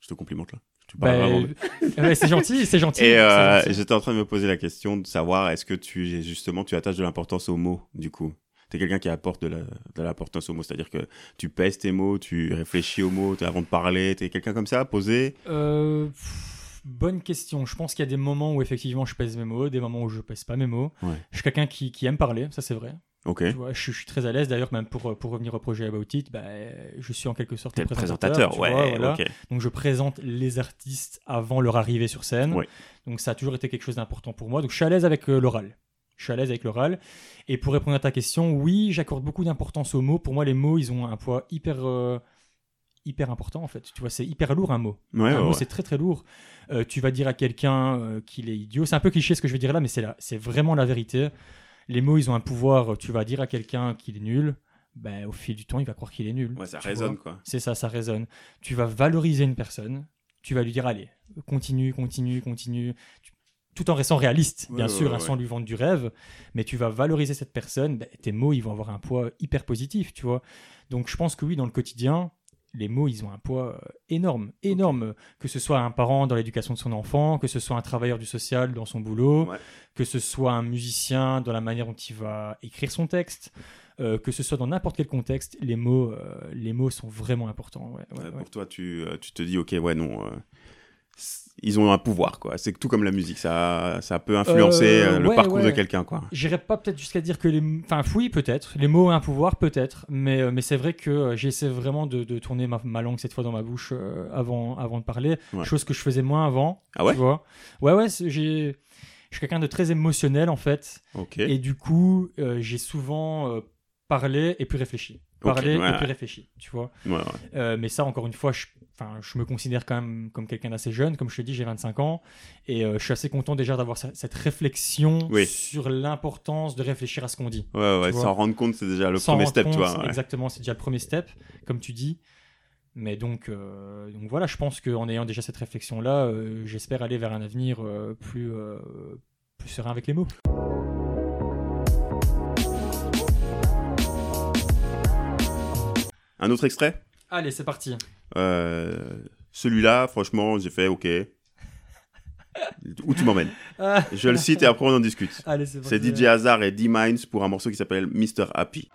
Je te complimente là. Bah, c'est gentil, c'est gentil. Et euh, j'étais en train de me poser la question de savoir est-ce que tu justement tu attaches de l'importance aux mots du coup? T'es quelqu'un qui apporte de l'importance aux mots, c'est-à-dire que tu pèses tes mots, tu réfléchis aux mots avant de parler. T'es quelqu'un comme ça, posé euh, Bonne question. Je pense qu'il y a des moments où effectivement je pèse mes mots, des moments où je pèse pas mes mots. Je suis quelqu'un qui, qui aime parler, ça c'est vrai. Je, suis très à l'aise. D'ailleurs, même pour, pour revenir au projet About It, bah, je suis en quelque sorte le présentateur. ouais, Donc, je présente les artistes avant leur arrivée sur scène. Donc, ça a toujours été quelque chose d'important pour moi. Donc, je suis à l'aise avec euh, l'oral. Je suis à l'aise avec l'oral. Et pour répondre à ta question, oui, j'accorde beaucoup d'importance aux mots. Pour moi, les mots, ils ont un poids hyper. Euh, hyper important en fait. Tu vois, c'est hyper lourd un mot. un mot, c'est très très lourd. Euh, tu vas dire à quelqu'un qu'il est idiot. C'est un peu cliché ce que je vais dire là, mais c'est c'est vraiment la vérité les mots, ils ont un pouvoir. Tu vas dire à quelqu'un qu'il est nul, ben, au fil du temps, il va croire qu'il est nul. Ouais, ça résonne, quoi. C'est ça, ça résonne. Tu vas valoriser une personne, tu vas lui dire, allez, continue, continue, continue. Tout en restant réaliste, bien sûr, hein, sans lui vendre du rêve, mais tu vas valoriser cette personne, ben, tes mots, ils vont avoir un poids hyper positif, tu vois. Donc je pense que oui, dans le quotidien, les mots, ils ont un poids euh, énorme, énorme. Que ce soit un parent dans l'éducation de son enfant, que ce soit un travailleur du social dans son boulot, que ce soit un musicien dans la manière dont il va écrire son texte, euh, que ce soit dans n'importe quel contexte, les mots, euh, les mots sont vraiment importants. pour toi, tu, tu, te dis, ok, ouais, non, ils ont un pouvoir, quoi. C'est tout comme la musique, ça, ça peut influencer euh, euh, le parcours de quelqu'un, quoi. J'irais pas peut-être jusqu'à dire que les, enfin, oui, peut-être. Les mots ont un pouvoir, peut-être, mais, euh, mais c'est vrai que j'essaie vraiment de, de tourner ma, ma, langue cette fois dans ma bouche avant, avant de parler, chose que je faisais moins avant. Ah ouais. Tu vois ouais, ouais. J'ai, je suis quelqu'un de très émotionnel en fait. Ok. Et du coup, j'ai souvent parlé et puis réfléchi parler et puis réfléchir, tu vois. Euh, mais ça, encore une fois, je, je me considère quand même comme quelqu'un d'assez jeune. Comme je te dis, j'ai 25 ans. Et euh, je suis assez content déjà d'avoir cette réflexion sur l'importance de réfléchir à ce qu'on dit. Ouais, ouais, s'en rendre compte, c'est déjà le premier step, tu vois. Exactement, c'est déjà le premier step, comme tu dis. Mais donc, euh, donc voilà, je pense qu'en ayant déjà cette réflexion-là, j'espère aller vers un avenir plus, plus serein avec les mots. Un autre extrait? Allez, c'est parti. Euh, Celui-là, franchement, j'ai fait OK. Où tu m'emmènes [laughs] Je le cite et après on en discute. C'est DJ Hazard et D-Minds pour un morceau qui s'appelle Mr. Happy.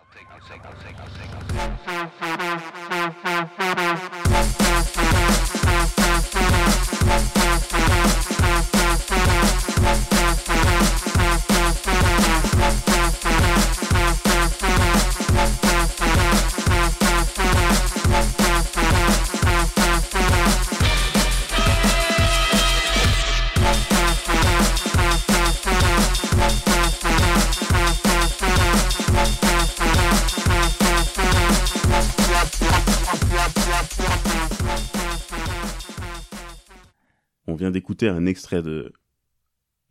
Un extrait de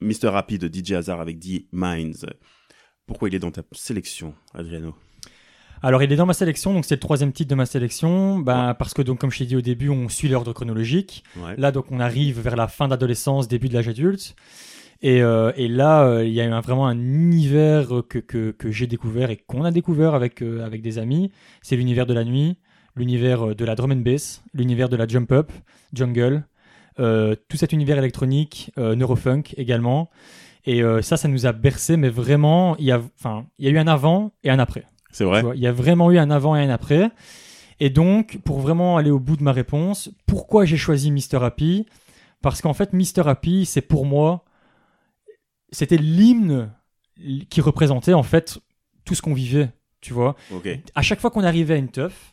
Mr. Happy de DJ Hazard avec D-Minds. Pourquoi il est dans ta sélection, Adriano? Alors, il est dans ma sélection, donc c'est le troisième titre de ma sélection. Bah, Parce que, donc, comme je t'ai dit au début, on suit l'ordre chronologique. Ouais. Là, donc, on arrive vers la fin d'adolescence, début de l'âge adulte. Et, euh, et là, euh, il y a un- vraiment un univers que, que, que j'ai découvert et qu'on a découvert avec, euh, avec des amis. C'est l'univers de la nuit, l'univers de la drum and bass, l'univers de la jump up, jungle, tout cet univers électronique, euh, neurofunk également. Et euh, ça, ça nous a bercé, mais vraiment, il y a, enfin, il y a eu un avant et un après. C'est vrai il y a vraiment eu un avant et un après. Et donc, pour vraiment aller au bout de ma réponse, pourquoi j'ai choisi Mr. Happy? Parce qu'en fait, Mr. Happy, c'est pour moi, c'était l'hymne qui représentait en fait tout ce qu'on vivait, tu vois. À chaque fois qu'on arrivait à une teuf,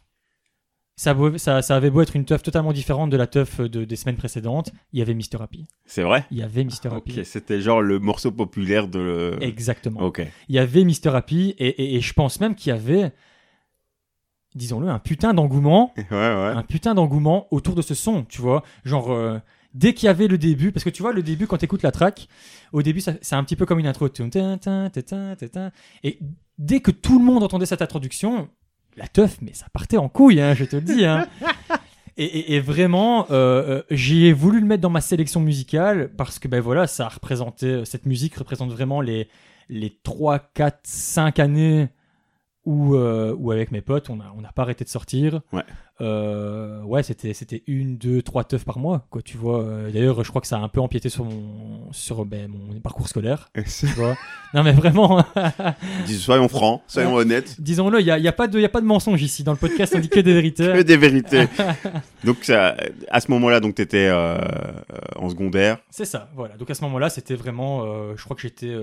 ça, beau- ça, ça avait beau être une teuf totalement différente de la teuf de- des semaines précédentes, il y avait Mr. Happy. C'est vrai Il y avait Mr. Happy. Ok, c'était genre le morceau populaire de le... Exactement. Ok. il y avait Mr. Happy et, et- et je pense même qu'il y avait, disons-le, un putain d'engouement, [laughs] Ouais, ouais. un putain d'engouement autour de ce son, tu vois. Genre, euh, dès qu'il y avait le début, parce que tu vois, le début, quand tu écoutes la track, au début, c'est un petit peu comme une intro. Et dès que tout le monde entendait cette introduction, la teuf, mais ça partait en couille, hein, je te le dis. Hein. [laughs] Et, et- et vraiment, euh, euh, j'ai voulu le mettre dans ma sélection musicale parce que ben voilà, ça représentait, cette musique représente vraiment les, les 3, 4, 5 années où, euh, où avec mes potes, on n'a on pas arrêté de sortir. Ouais. Euh, ouais, c'était c'était une, deux, trois teufs par mois, quoi. Tu vois. Euh, D'ailleurs, je crois que ça a un peu empiété sur mon sur ben, mon parcours scolaire. Tu vois. non, mais vraiment. [laughs] Soyons francs, soyons honnêtes. Disons-le, il n'y a, il y a, pas de- il y a pas de mensonge ici. Dans le podcast, on dit que des vérités. [laughs] Que des vérités. [laughs] donc ça, à ce moment-là, donc t'étais euh, euh, en secondaire. C'est ça, voilà. Donc à ce moment-là, c'était vraiment. je crois que j'étais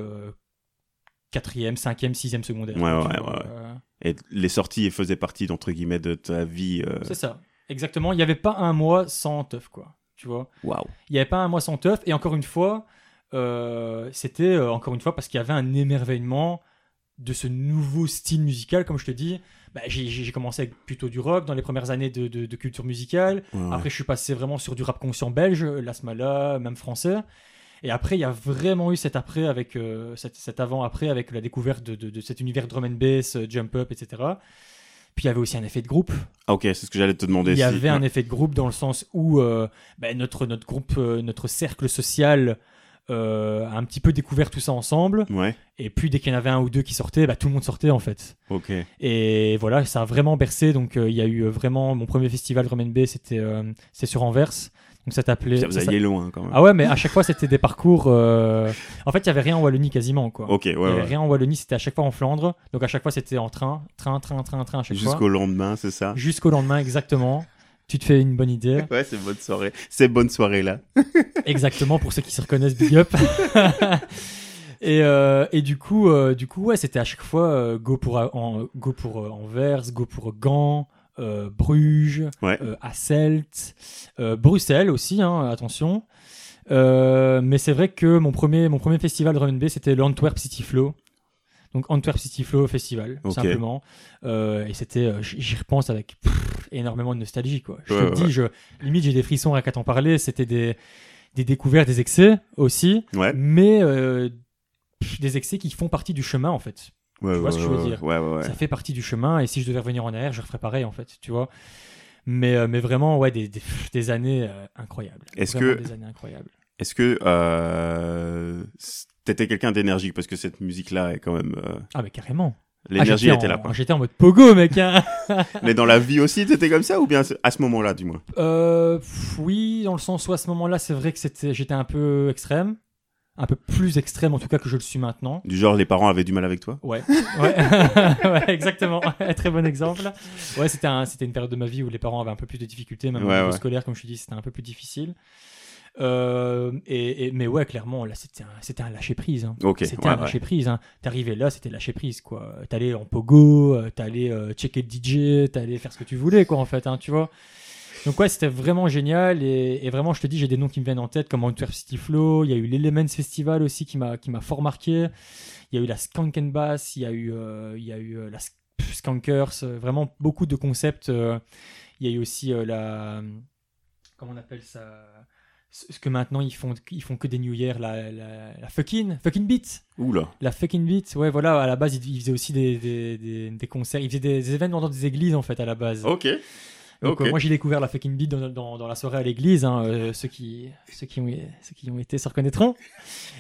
quatrième, cinquième, sixième secondaire. Ouais, ouais, ouais, euh, Et les sorties faisaient partie d'entre guillemets de ta vie. euh, c'est ça, exactement. Il n'y avait pas un mois sans teuf, quoi. Tu vois? Waouh. Il n'y avait pas un mois sans teuf. Et encore une fois, euh, c'était encore une fois parce qu'il y avait un émerveillement de ce nouveau style musical, comme je te dis. Bah, j'ai- commencé avec plutôt du rock dans les premières années de, de- de culture musicale. Ouais. Après, je suis passé vraiment sur du rap conscient belge, l'Asmala, même français. Et après, il y a vraiment eu cet après avec euh, cet, cet avant-après avec la découverte de, de- de cet univers drum and bass, euh, jump up, etc. Puis il y avait aussi un effet de groupe. Ah, ok, c'est ce que j'allais te demander. Il y si- avait un effet de groupe dans le sens où euh, ben, notre, notre groupe, notre cercle social euh, a un petit peu découvert tout ça ensemble. Ouais. Et puis dès qu'il y en avait un ou deux qui sortaient, bah, tout le monde sortait en fait. Ok. Et voilà, ça a vraiment bercé. Donc euh, il y a eu vraiment mon premier festival drum and bass, c'était euh, c'était sur Anvers. Donc ça t'appelait. Ça vous ça- alliez loin quand même. Ah ouais, mais à chaque fois c'était des parcours. euh, En fait, il y avait rien en Wallonie quasiment quoi. Ok, ouais, il y avait ouais. rien en Wallonie, c'était à chaque fois en Flandre. Donc à chaque fois c'était en train, train, train, train, train à chaque fois. Jusqu'au lendemain, c'est ça? Jusqu'au lendemain exactement. Tu te fais une bonne idée. [laughs] Ouais, c'est bonne soirée. C'est bonne soirée là. [laughs] Exactement, pour ceux qui se reconnaissent, big up. [laughs] et, euh, et du coup, euh, du coup, ouais, c'était à chaque fois go pour en, go pour Anvers, go pour Gand, euh, Bruges, Ouais. euh, Asselt, euh, Bruxelles aussi, hein, attention. Mais c'est vrai que mon premier, mon premier festival and bass, c'était l'Antwerp City Flow. Donc Antwerp City Flow Festival, Ok. simplement. Et c'était, j'y repense avec pff, énormément de nostalgie, quoi. Je Ouais, te ouais, dis, je, limite j'ai des frissons rien qu'à t'en parler. C'était des, des découvertes, des excès aussi, mais des excès qui font partie du chemin en fait. Ouais, Tu vois ouais, ce que je veux dire. Ouais. Ça fait partie du chemin et si je devais revenir en arrière, je referais pareil en fait, tu vois. Mais, euh, mais vraiment, ouais, des, des, des années euh, incroyables. Est-ce que- Des années incroyables. Est-ce que euh, t'étais quelqu'un d'énergique parce que cette musique-là est quand même. euh, Ah, mais carrément. L'énergie Ah, était là, en-. J'étais en mode pogo, mec. hein. [laughs] Mais dans la vie aussi, t'étais comme ça ou bien à ce moment-là, du moins? Euh, oui, dans le sens où à ce moment-là, c'est vrai que j'étais un peu extrême, un peu plus extrême en tout cas que je le suis maintenant. Du genre, les parents avaient du mal avec toi? Ouais, ouais, [laughs] ouais, exactement. Très bon exemple. Ouais, c'était un, une période de ma vie où les parents avaient un peu plus de difficultés, même au Ouais, niveau ouais. scolaire, comme je te dis, c'était un peu plus difficile. Euh, et, et- mais ouais, clairement, là, c'était un, c'était un lâcher prise. Hein. Ok, C'était ouais, un ouais. lâcher prise. Hein. T'arrivais là, c'était lâcher prise, quoi. T'allais en pogo, euh, t'allais euh, checker le DJ, t'allais faire ce que tu voulais, quoi, en fait, hein, tu vois. Donc ouais, c'était vraiment génial et, et vraiment, je te dis, j'ai des noms qui me viennent en tête comme Antwerp City Flow. Il y a eu l'Elements Festival aussi qui m'a qui m'a fort marqué. Il y a eu la Skank and Bass, il y a eu euh, il y a eu euh, la Sk- Skankers, euh, vraiment beaucoup de concepts. il y a eu aussi la comment on appelle ça ce que maintenant ils font ils font que des New Year la, la, la fucking fucking beat Oula. la fucking beat ouais voilà à la base ils, ils faisaient aussi des, des, des, des concerts ils faisaient des événements dans des églises en fait à la base Ok. Donc euh, moi j'ai découvert la fucking beat dans, dans, dans la soirée à l'église. hein, euh, ceux qui ceux qui ont ceux qui ont été se reconnaîtront.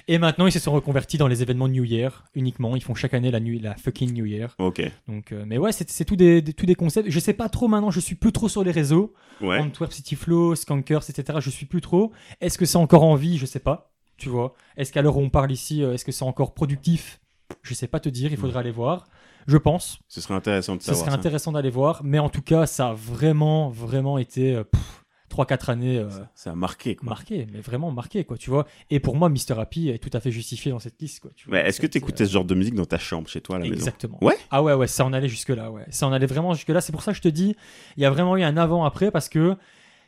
Et maintenant ils se sont reconvertis dans les événements New Year uniquement. Ils font chaque année la nuit la fucking New Year. Ok. Donc euh, mais ouais c'est tout des, des- tous des concepts. Je sais pas trop maintenant. Je suis plus trop sur les réseaux. Ouais. Antwerp City Flow, Skankers, etc. Je suis plus trop. Est-ce que c'est encore en vie? Je sais pas. Tu vois. Est-ce qu'à l'heure où on parle ici, est-ce que c'est encore productif? Je sais pas te dire. Il faudra aller voir. Je pense. Ce serait intéressant de Ce savoir serait ça. intéressant d'aller voir, mais en tout cas, ça a vraiment, vraiment été euh, pff, 3-4 années euh, Ça a marqué, quoi. marquées, mais vraiment marquées, quoi, tu vois. Et pour moi, Mr. Happy est tout à fait justifié dans cette liste, quoi. Tu vois. Est-ce que C'est- t'écoutais ce genre de musique dans ta chambre, chez toi, à la euh, maison? Exactement. Ouais? Ah ouais, ouais, ça en allait jusque-là, ouais. Ça en allait vraiment jusque-là. C'est pour ça que je te dis, il y a vraiment eu un avant-après parce que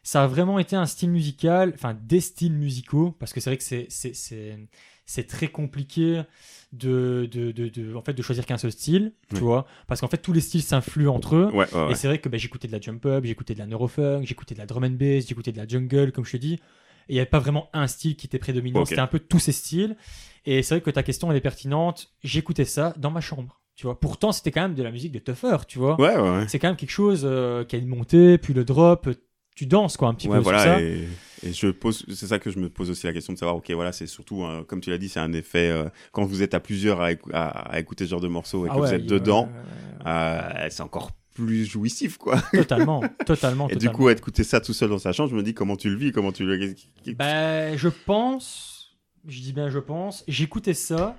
ça a vraiment été un style musical, enfin des styles musicaux, parce que c'est vrai que c'est, c'est, très compliqué de, de, de, de- en fait, de choisir qu'un seul style, tu vois, parce qu'en fait tous les styles s'influent entre eux. Ouais, ouais, ouais. Et c'est vrai que bah, j'écoutais de la jump up, j'écoutais de la neurofunk, j'écoutais de la drum and bass, j'écoutais de la jungle, comme je te dis. Et il n'y avait pas vraiment un style qui était prédominant, c'était un peu tous ces styles. Et c'est vrai que ta question elle est pertinente. J'écoutais ça dans ma chambre, tu vois. Pourtant c'était quand même de la musique de tougher, tu vois. Ouais, ouais, ouais. C'est quand même quelque chose euh, qui a une montée, puis le drop, tu danses quoi un petit Ouais, peu sur voilà, ça? et, et je pose, c'est ça que je me pose aussi la question de savoir, ok, voilà, c'est surtout, comme tu l'as dit, c'est un effet euh, quand vous êtes à plusieurs à, écou- à- à écouter ce genre de morceaux et que Ah vous ouais, êtes dedans, euh, c'est encore plus jouissif, quoi. [laughs] totalement, totalement. Et du coup, écouter ça tout seul dans sa chambre, je me dis comment tu le vis, comment tu le. Ben, je pense, je dis bien je pense, j'écoutais ça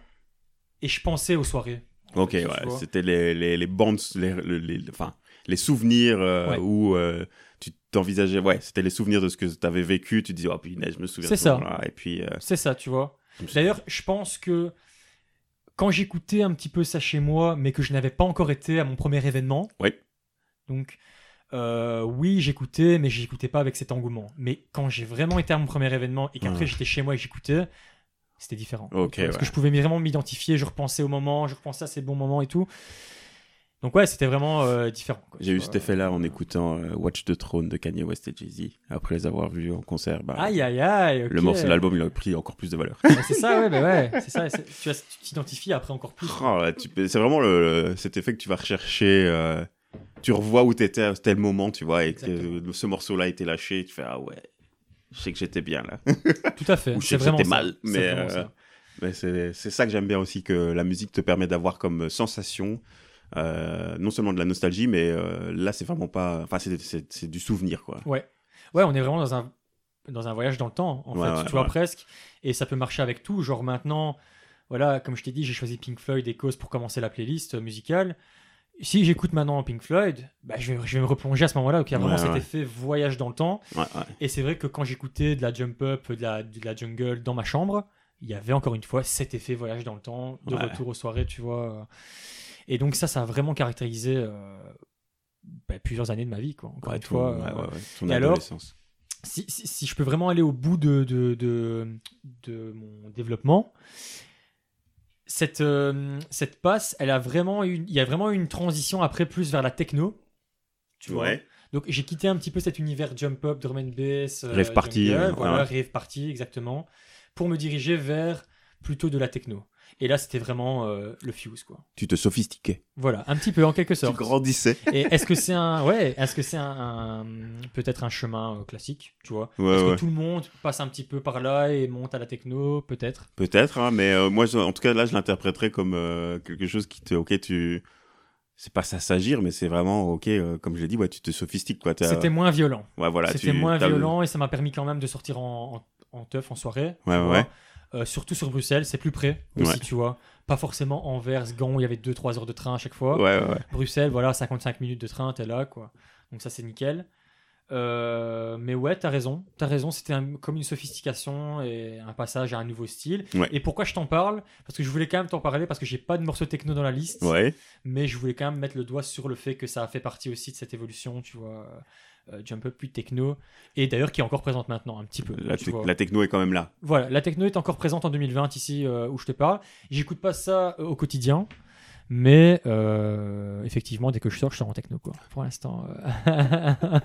et je pensais aux soirées. Ok, ouais, c'était les, les, les bandes, les, les, les- enfin, les souvenirs euh, Ouais. où t'envisageais, ouais, c'était les souvenirs de ce que tu avais vécu, tu dis, oh punaise, je me souviens C'est de ça. moment-là. Et puis, euh, C'est ça, tu vois. D'ailleurs, je pense que quand j'écoutais un petit peu ça chez moi, mais que je n'avais pas encore été à mon premier événement. Oui. Donc, euh, oui, j'écoutais, mais j'écoutais pas avec cet engouement. Mais quand j'ai vraiment été à mon premier événement et qu'après Ouais. j'étais chez moi et que j'écoutais, c'était différent. Parce ouais. que je pouvais vraiment m'identifier, je repensais au moment, je repensais à ces bons moments et tout. Donc ouais, c'était vraiment euh, différent. J'ai eu cet effet-là en écoutant euh, Watch the Throne de Kanye West et Jay-Z. Après les avoir vus en concert, bah, Aïe aïe aïe. le morceau, l'album, il a pris encore plus de valeur. C'est ça, ouais, bah ouais, c'est ça. Tu t'identifies après encore plus. Oh, peux- c'est vraiment le, cet effet que tu vas rechercher. euh, tu revois où t'étais à tel moment, tu vois, et que ce morceau-là a été lâché, tu fais ah ouais, je sais que j'étais bien là. Tout à fait. [laughs] Ou je sais que ça. mal, mais, euh, c'est ça que j'aime bien aussi, que la musique te permet d'avoir comme sensation, euh, non seulement de la nostalgie, mais euh, là c'est vraiment pas, enfin c'est- du souvenir quoi. Ouais. Ouais, on est vraiment dans un, dans un voyage dans le temps, en Ouais, fait, ouais, tu vois, ouais. presque. Et ça peut marcher avec tout. Genre maintenant, voilà, comme je t'ai dit, j'ai choisi Pink Floyd et Cause pour commencer la playlist euh, musicale. Si j'écoute maintenant Pink Floyd, bah, je, vais, je vais me replonger à ce moment-là, donc il y a vraiment cet effet voyage dans le temps. Et c'est vrai que quand j'écoutais de la jump up, de la, de la jungle dans ma chambre, il y avait encore une fois cet effet voyage dans le temps, de retour aux soirées, tu vois. Et donc ça, ça a vraiment caractérisé euh, bah, plusieurs années de ma vie, quoi. Encore Ouais, une ton- fois. ouais, euh, ouais, ton et alors adolescence. si, si, si je peux vraiment aller au bout de, de, de, de mon développement, cette, euh, cette passe, elle a vraiment eu, il y a vraiment eu une transition après plus vers la techno. Tu vois. Donc j'ai quitté un petit peu cet univers jump up, drum and bass, euh, Rave party, euh, voilà, rave party exactement, pour me diriger vers plutôt de la techno. Et là c'était vraiment euh, le fuse quoi. Tu te sophistiquais. Voilà, un petit peu en quelque [laughs] Tu sorte. grandissais. [laughs] Et est-ce que c'est un, ouais, est-ce que c'est un, un- peut-être un chemin euh, classique, tu vois? Ouais, Est-ce ouais. que tout le monde passe un petit peu par là et monte à la techno, peut-être? Peut-être, hein, mais euh, moi, en tout cas, là, je l'interpréterais comme quelque chose qui te, ok, tu, c'est pas ça s'agir, mais c'est vraiment ok. euh, comme je l'ai dit, ouais, tu te sophistiques quoi. C'était moins violent. ouais, voilà. C'était tu- moins violent et ça m'a permis quand même de sortir en, en, en teuf, en soirée. tu Ouais, ouais. Euh, surtout sur Bruxelles, c'est plus près aussi, Ouais. tu vois. Pas forcément Anvers, Gand, où il y avait 2-3 heures de train à chaque fois. Ouais, ouais, ouais. Bruxelles, voilà, 55 minutes de train, t'es là, quoi. Donc ça, c'est nickel. Euh, mais ouais, t'as raison. T'as raison, c'était un- comme une sophistication et un passage à un nouveau style. Ouais. Et pourquoi je t'en parle? Parce que je voulais quand même t'en parler, parce que j'ai pas de morceau techno dans la liste. Ouais. Mais je voulais quand même mettre le doigt sur le fait que ça a fait partie aussi de cette évolution, tu vois. euh, jump up plus techno. Et d'ailleurs, qui est encore présente maintenant, un petit peu. La, techno est quand même là. Voilà, la techno est encore présente en 2020 ici euh, où je te parle. J'écoute pas ça au quotidien, mais euh, effectivement, dès que je sors, je sors en techno, quoi. Pour l'instant. euh. [laughs]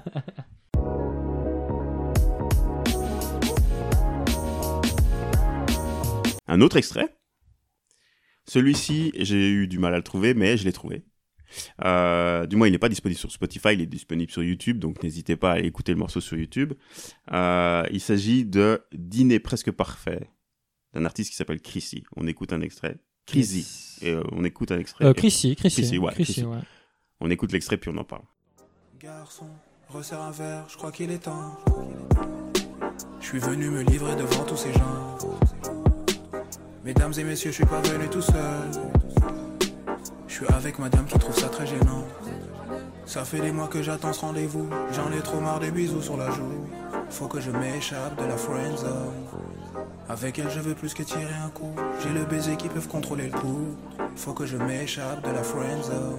Un autre extrait? Celui-ci, j'ai eu du mal à le trouver, mais je l'ai trouvé. Euh, du moins, il n'est pas disponible sur Spotify, il est disponible sur YouTube, donc n'hésitez pas à écouter le morceau sur YouTube. Il s'agit de Dîner presque parfait d'un artiste qui s'appelle Chrissy. On écoute un extrait. Chrissy. Et euh, on écoute un extrait. Euh, Chrissy. Chrissy, ouais, Chrissy, Chrissy. ouais. On écoute l'extrait puis on en parle. Garçon, resserre un verre, je crois qu'il est temps. Je suis venu me livrer devant tous ces gens. Mesdames et messieurs, je suis pas venu tout seul. Je suis avec madame qui trouve ça très gênant. Ça fait des mois que j'attends ce rendez-vous. J'en ai trop marre des bisous sur la joue. Faut que je m'échappe de la friend zone. Avec elle, je veux plus que tirer un coup. J'ai le baiser qui peut contrôler le coup. Faut que je m'échappe de la friend zone.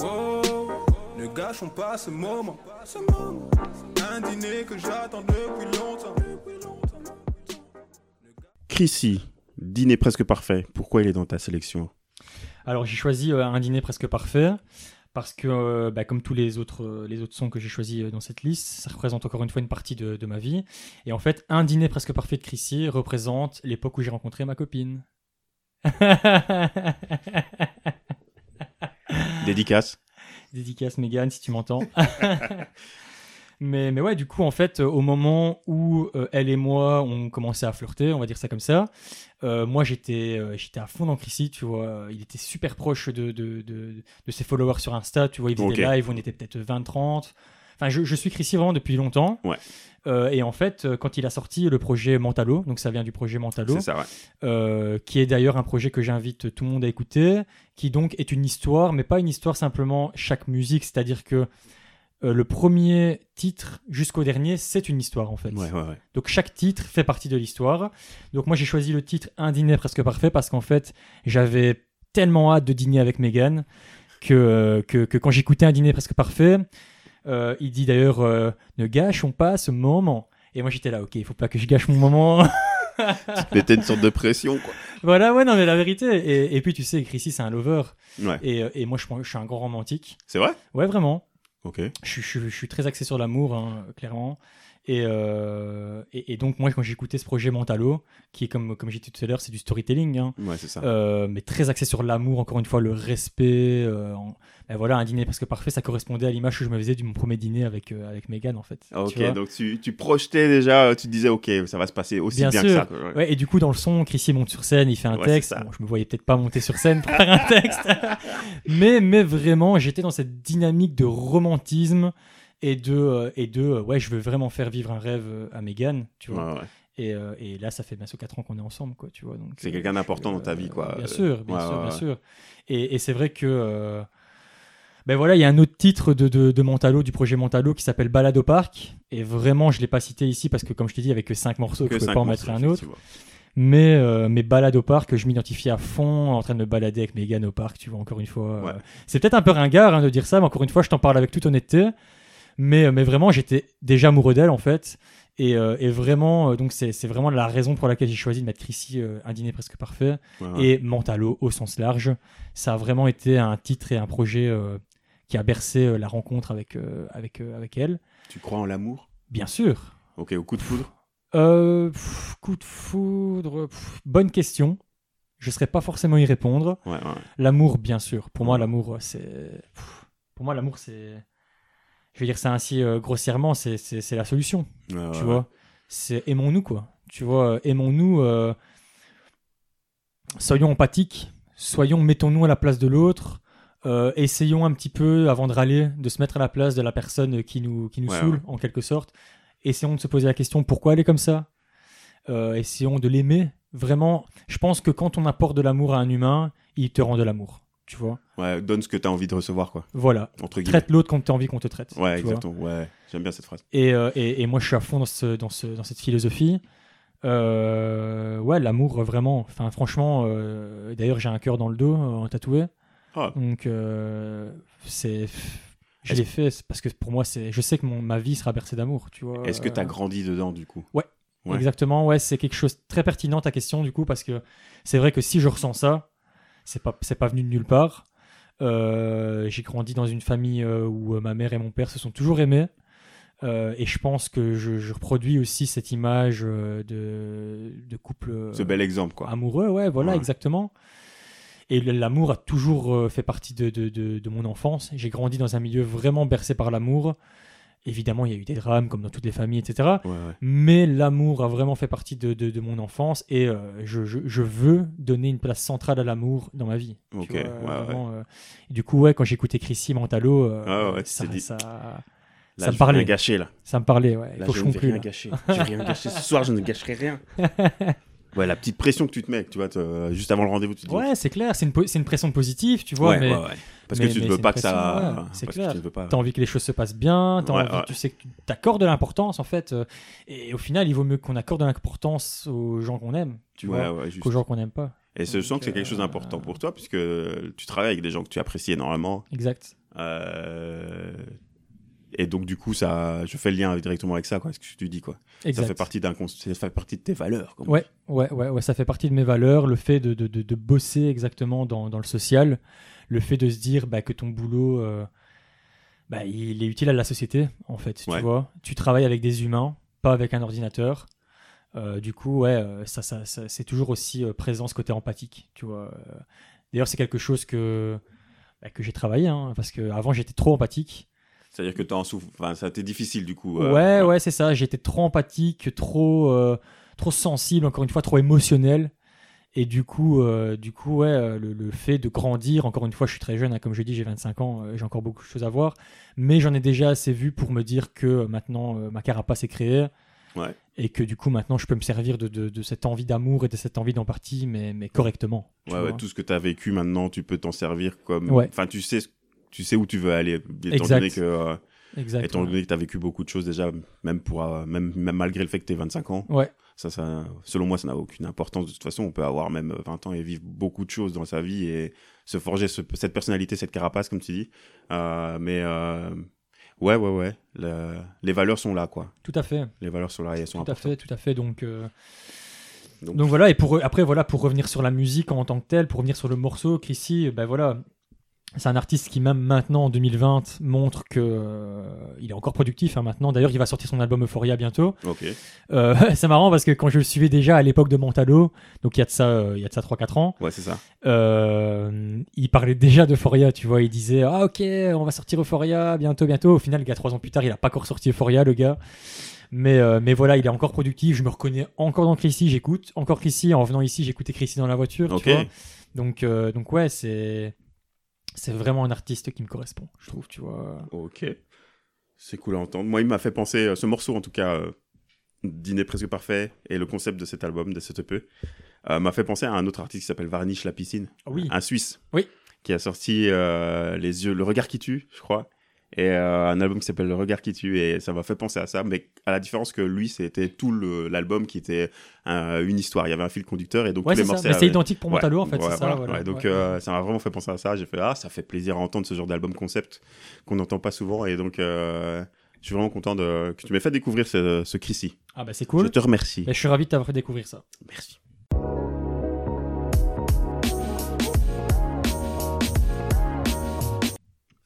Oh, ne gâchons pas ce moment. Ce moment. Un dîner que j'attends depuis longtemps. Chrissy, Dîner presque parfait. Pourquoi il est dans ta sélection? Alors, j'ai choisi euh, un dîner presque parfait. Parce que, euh, bah, comme tous les autres, euh, les autres sons que j'ai choisis euh, dans cette liste, ça représente encore une fois une partie de, de ma vie. Et en fait, un dîner presque parfait de Chrissy représente l'époque où j'ai rencontré ma copine. Dédicace. [laughs] Dédicace Mégane si tu m'entends. [laughs] mais, mais ouais, du coup, en fait, euh, au moment où euh, elle et moi on commençait à flirter, on va dire ça comme ça, euh, moi j'étais euh, j'étais à fond dans Chrissy, tu vois. Il était super proche de, de, de, de ses followers sur Insta, tu vois. Il faisait Ok. des lives, on était peut-être 20-30. Enfin, je, je suis Chrissy vraiment depuis longtemps. Ouais. Euh, et en fait, quand il a sorti le projet Mentalo, donc ça vient du projet Mentalo, C'est ça, ouais. euh, qui est d'ailleurs un projet que j'invite tout le monde à écouter, qui donc est une histoire, mais pas une histoire simplement chaque musique, c'est-à-dire que euh, le premier titre jusqu'au dernier, c'est une histoire en fait. Ouais, ouais, ouais. Donc chaque titre fait partie de l'histoire. Donc moi j'ai choisi le titre Un dîner presque parfait parce qu'en fait j'avais tellement hâte de dîner avec Megan que, que, que quand j'écoutais Un dîner presque parfait, euh, il dit d'ailleurs euh, ne gâchons pas ce moment. Et moi j'étais là, ok, il faut pas que je gâche mon moment. [laughs] C'était une sorte de pression, quoi. Voilà, ouais, non, mais la vérité. Et, et puis, tu sais, Chrissy, c'est un lover. Ouais. Et, euh, et moi, je suis un grand romantique. C'est vrai? Ouais, vraiment. Ok. Je, suis- je, je suis très axé sur l'amour, hein, clairement. Et, euh, et, et donc, moi, quand j'écoutais ce projet Mentalo, qui est comme, comme j'ai dit tout à l'heure, c'est du storytelling, hein, Ouais, c'est ça. euh, mais très axé sur l'amour, encore une fois, le respect. euh, en- ben voilà, un dîner presque parfait, ça correspondait à l'image que je me faisais de mon premier dîner avec, avec Megan, en fait. ok, donc tu, tu projetais déjà, tu te disais, ok, ça va se passer aussi Bien bien, sûr. que ça. quoi, ouais. Ouais, et du coup, dans le son, Chrissy monte sur scène, il fait un texte. Bon, je me voyais peut-être pas monter sur scène pour faire un texte. [laughs] mais, mais vraiment, j'étais dans cette dynamique de romantisme et de, euh, et de euh, ouais, je veux vraiment faire vivre un rêve euh, à Megan, tu vois. Ouais, ouais. Et, euh, et là, ça fait bientôt 4 ans qu'on est ensemble, quoi, tu vois. donc, C'est euh, quelqu'un d'important euh, dans ta vie, quoi. Bien sûr, bien ouais, sûr, ouais, bien ouais. sûr. Et, et c'est vrai que. ben voilà, il y a un autre titre de, de, de du projet Mentalo, qui s'appelle Balade au parc. Et vraiment, je l'ai pas cité ici parce que, comme je t'ai dit, avec que 5 morceaux, Que je peux cinq pas en morceaux, mettre un autre. Mais mes balades au parc, je m'identifiais à fond en train de me balader avec Megan au parc, tu vois, encore une fois. C'est peut-être un peu ringard hein, de dire ça, mais encore une fois, je t'en parle avec toute honnêteté. Mais, euh, mais vraiment, j'étais déjà amoureux d'elle, en fait. Et, euh, et vraiment, euh, donc c'est vraiment la raison pour laquelle j'ai choisi de mettre Chrissy euh, un dîner presque parfait et Mentalo au sens large. Ça a vraiment été un titre et un projet euh, qui a bercé la rencontre avec, avec, avec elle. Tu crois en l'amour? Bien sûr. Ok, au coup de foudre? Pff, coup de foudre, pff, bonne question. Je ne saurais pas forcément y répondre. Ouais, ouais. L'amour, bien sûr. Pour moi, l'amour, c'est. Pour moi, l'amour, c'est. Je vais dire ça ainsi euh, grossièrement, c'est- c'est c'est la solution. Tu ouais. vois C'est aimons-nous, quoi. Tu vois, euh, aimons-nous. euh, Soyons empathiques. Soyons, mettons-nous à la place de l'autre. Euh, essayons un petit peu, avant de râler, de se mettre à la place de la personne qui nous, qui nous Ouais, saoule, ouais. en quelque sorte. Essayons de se poser la question pourquoi elle est comme ça? Essayons de l'aimer. Vraiment, je pense que quand on apporte de l'amour à un humain, il te rend de l'amour. Tu vois Ouais, donne ce que t'as envie de recevoir, quoi. Voilà. Entre guillemets. Traite l'autre comme tu as envie qu'on te traite. Ouais, tu exactement. Ouais, j'aime bien cette phrase. Et, euh, et, et moi, je suis à fond dans, ce, dans, ce, dans cette philosophie. Euh, ouais, l'amour, vraiment. Enfin, franchement, euh, d'ailleurs, j'ai un cœur dans le dos, euh, tatoué. Ah. Donc, euh, c'est. Je l'ai fait parce que pour moi, c'est. Je sais que mon, ma vie sera bercée d'amour, tu vois. Est-ce que t'as Euh, grandi dedans, du coup? Ouais. Exactement, ouais, c'est quelque chose de très pertinent ta question, du coup, parce que c'est vrai que si je ressens ça, c'est pas, c'est pas venu de nulle part. Euh, j'ai grandi dans une famille euh, où euh, ma mère et mon père se sont toujours aimés. Euh, et je pense que je, je reproduis aussi cette image de, de couple Ce bel exemple, quoi. amoureux, ouais, voilà, Ouais. exactement. Et l'amour a toujours fait partie de, de, de, de mon enfance. J'ai grandi dans un milieu vraiment bercé par l'amour. Évidemment, il y a eu des drames, comme dans toutes les familles, etc. Ouais, ouais. Mais l'amour a vraiment fait partie de, de, de mon enfance et euh, je, je, je veux donner une place centrale à l'amour dans ma vie. tu Ok, vois, ouais, ouais. vraiment, euh, du coup, ouais, quand j'écoutais Chrissy Mentalo, euh, tu ça, dit- ça, Là, Ça me parlait. rien gâcher, là. ça me parlait. Ouais. Là, Faut je que je ne vais conclue. rien là. gâcher. Je vais rien gâcher. Ce soir, je ne gâcherai rien. [laughs] Ouais, la petite pression que tu te mets, tu vois, te- juste avant le rendez-vous, tu te dis. Ouais, c'est clair, c'est une, po- c'est une pression positive, tu vois, ouais, mais ouais, ouais. Parce mais- que tu ne veux pas que ça. pression, c'est parce clair. que tu pas. T'as envie que les choses se passent bien, t'as envie- tu sais que tu t'accordes de l'importance en fait. euh, Et au final, il vaut mieux qu'on accorde de l'importance aux gens qu'on aime, tu vois, qu'aux gens qu'on n'aime pas. Et je sens que c'est quelque chose euh, d'important pour toi, puisque tu travailles avec des gens que tu apprécies énormément. Exact. Euh, Et donc, du coup, ça, je fais le lien directement avec ça, quoi, ce que tu dis, quoi. exact. Ça fait partie d'un, ça fait partie de tes valeurs. comme Ouais, ouais, ouais, ouais, ça fait partie de mes valeurs, le fait de, de, de, de bosser exactement dans, dans le social, le fait de se dire bah, que ton boulot, euh, bah, il est utile à la société, en fait, Ouais. tu vois. Tu travailles avec des humains, pas avec un ordinateur. Euh, du coup, ouais, euh, ça, ça, ça- c'est toujours aussi présent ce côté empathique, tu vois. D'ailleurs, c'est quelque chose que, bah, que j'ai travaillé, hein, parce qu'avant, j'étais trop empathique. C'est-à-dire que t'es en souffre. Enfin, ça a été difficile, du coup. euh, ouais, ouais, c'est ça. J'étais trop empathique, trop, euh, trop sensible, encore une fois, trop émotionnel. Et du coup, euh, du coup, ouais, le, le fait de grandir, encore une fois, je suis très jeune, hein, comme je dis, j'ai 25 ans, j'ai encore beaucoup de choses à voir, mais j'en ai déjà assez vu pour me dire que maintenant ma carapace est créée Ouais. et que du coup maintenant je peux me servir de, de, de cette envie d'amour et de cette envie d'empathie, mais, mais correctement. tu Ouais, ouais, tout ce que tu as vécu maintenant, tu peux t'en servir comme. Enfin, tu sais, ce- tu sais où tu veux aller. Étant Exact. donné que, euh, Exact. étant ouais. donné que tu as vécu beaucoup de choses déjà, même, pour, euh, même, même malgré le fait que tu 25 ans, Ouais, ça, ça, selon moi, ça n'a aucune importance. De toute façon, on peut avoir même 20 ans et vivre beaucoup de choses dans sa vie et se forger ce- cette personnalité, cette carapace, comme tu dis. Euh, mais euh, ouais, ouais, ouais. le- les valeurs sont là, quoi. tout à fait. Les valeurs sont là et elles sont Tout à importantes. fait, tout à fait. Donc, euh, Donc, Donc voilà, et pour, après, voilà, pour revenir sur la musique en tant que telle, pour revenir sur le morceau, Chrissy, ben voilà, c'est un artiste qui, même maintenant, en 2020, montre que euh, il est encore productif hein, maintenant. D'ailleurs, il va sortir son album Euphoria bientôt. Ok. Euh, [laughs] c'est marrant parce que quand je le suivais déjà à l'époque de Montalo, donc il y a de ça, euh, il y a de ça 3-4 ans, Ouais, c'est ça. euh, il parlait déjà d'Euphoria, tu vois. Il disait Ah, ok, on va sortir Euphoria bientôt, bientôt. Au final, le gars, trois ans plus tard, il a pas encore sorti Euphoria, le gars. Mais, euh, mais voilà, il est encore productif. Je me reconnais encore dans Chrissy, j'écoute. Encore Chrissy, en venant ici, j'écoutais Chrissy dans la voiture, Ok. tu vois. Donc, euh, donc ouais, c'est. C'est vraiment un artiste qui me correspond, je trouve, tu vois. Ok. C'est cool à entendre. Moi, il m'a fait penser, euh, ce morceau en tout cas, euh, Dîner presque parfait, et le concept de cet album, de cette EP, euh, m'a fait penser à un autre artiste qui s'appelle Varnish La Piscine, Oui, un Suisse. Oui. Qui a sorti euh, Les yeux, Le regard qui tue, je crois. Et euh, un album qui s'appelle Le regard qui tue, et ça m'a fait penser à ça, mais à la différence que lui, c'était tout l'album qui était une histoire. Il y avait un fil conducteur, et donc ouais, tous les morceaux. Mais c'est avaient- identique pour Ouais, Montalo, en fait, ouais, c'est ça. voilà, ouais, donc Ouais. euh, ça m'a vraiment fait penser à ça. J'ai fait ah ça fait plaisir à entendre ce genre d'album concept qu'on n'entend pas souvent et donc euh, je suis vraiment content de que tu m'aies fait découvrir ce, ce Chrissy. Ah, bah c'est Je cool. te remercie. Mais je suis ravi de t'avoir fait découvrir ça. Merci.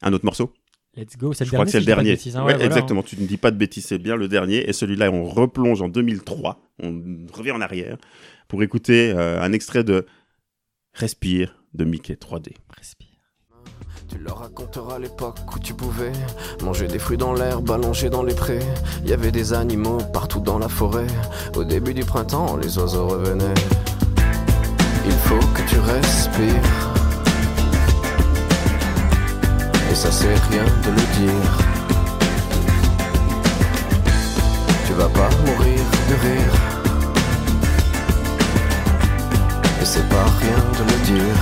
Un autre morceau? Let's go. C'est le Je crois dernier. que c'est le dernier. bêtises, hein. Ouais, Ouais, voilà. exactement. Tu ne dis pas de bêtises, c'est bien le dernier. Et celui-là, on replonge en 2003. On revient en arrière pour écouter euh, un extrait de Respire de Mickey 3D. Respire. Tu leur raconteras l'époque où tu pouvais manger des fruits dans l'herbe, allonger dans les prés. Il y avait des animaux partout dans la forêt. Au début du printemps, les oiseaux revenaient. Il faut que tu respires. Ça c'est rien de le dire. Tu vas pas mourir de rire. Et c'est pas rien de le dire.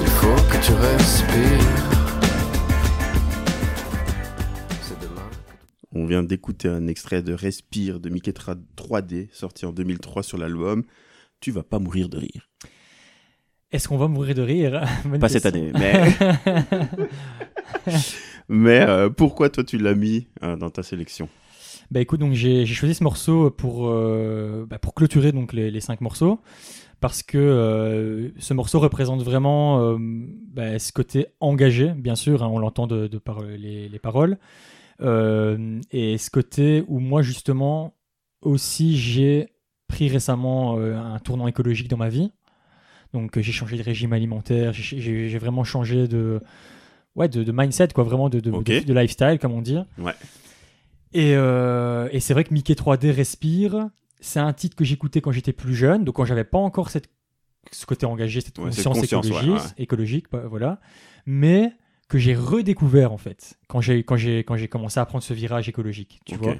Il faut que tu respires. On vient d'écouter un extrait de Respire de Miketra 3D, sorti en 2003 sur l'album Tu vas pas mourir de rire. Est-ce qu'on va mourir de rire? [laughs] Bonne Pas cette année, mais. [laughs] mais euh, pourquoi toi tu l'as mis euh, dans ta sélection? Bah écoute, donc j'ai choisi ce morceau pour, euh, bah, pour clôturer donc les, les cinq morceaux parce que ce morceau représente vraiment bah, ce côté engagé, bien sûr, hein, on l'entend de, de par les, les paroles, et ce côté où moi justement aussi j'ai pris récemment un tournant écologique dans ma vie. Donc euh, j'ai changé de régime alimentaire, j'ai- vraiment changé de, ouais, de, de mindset, quoi, vraiment de, de, Ok. de- de lifestyle, comme on dit. Ouais. Et, euh, et c'est vrai que Mickey 3D Respire, c'est un titre que j'écoutais quand j'étais plus jeune, donc quand j'avais pas encore cette, ce côté engagé, cette Ouais, cette conscience, écologique, ouais. écologique, bah, voilà, mais que j'ai redécouvert en fait quand j'ai quand j'ai quand j'ai commencé à prendre ce virage écologique, tu vois.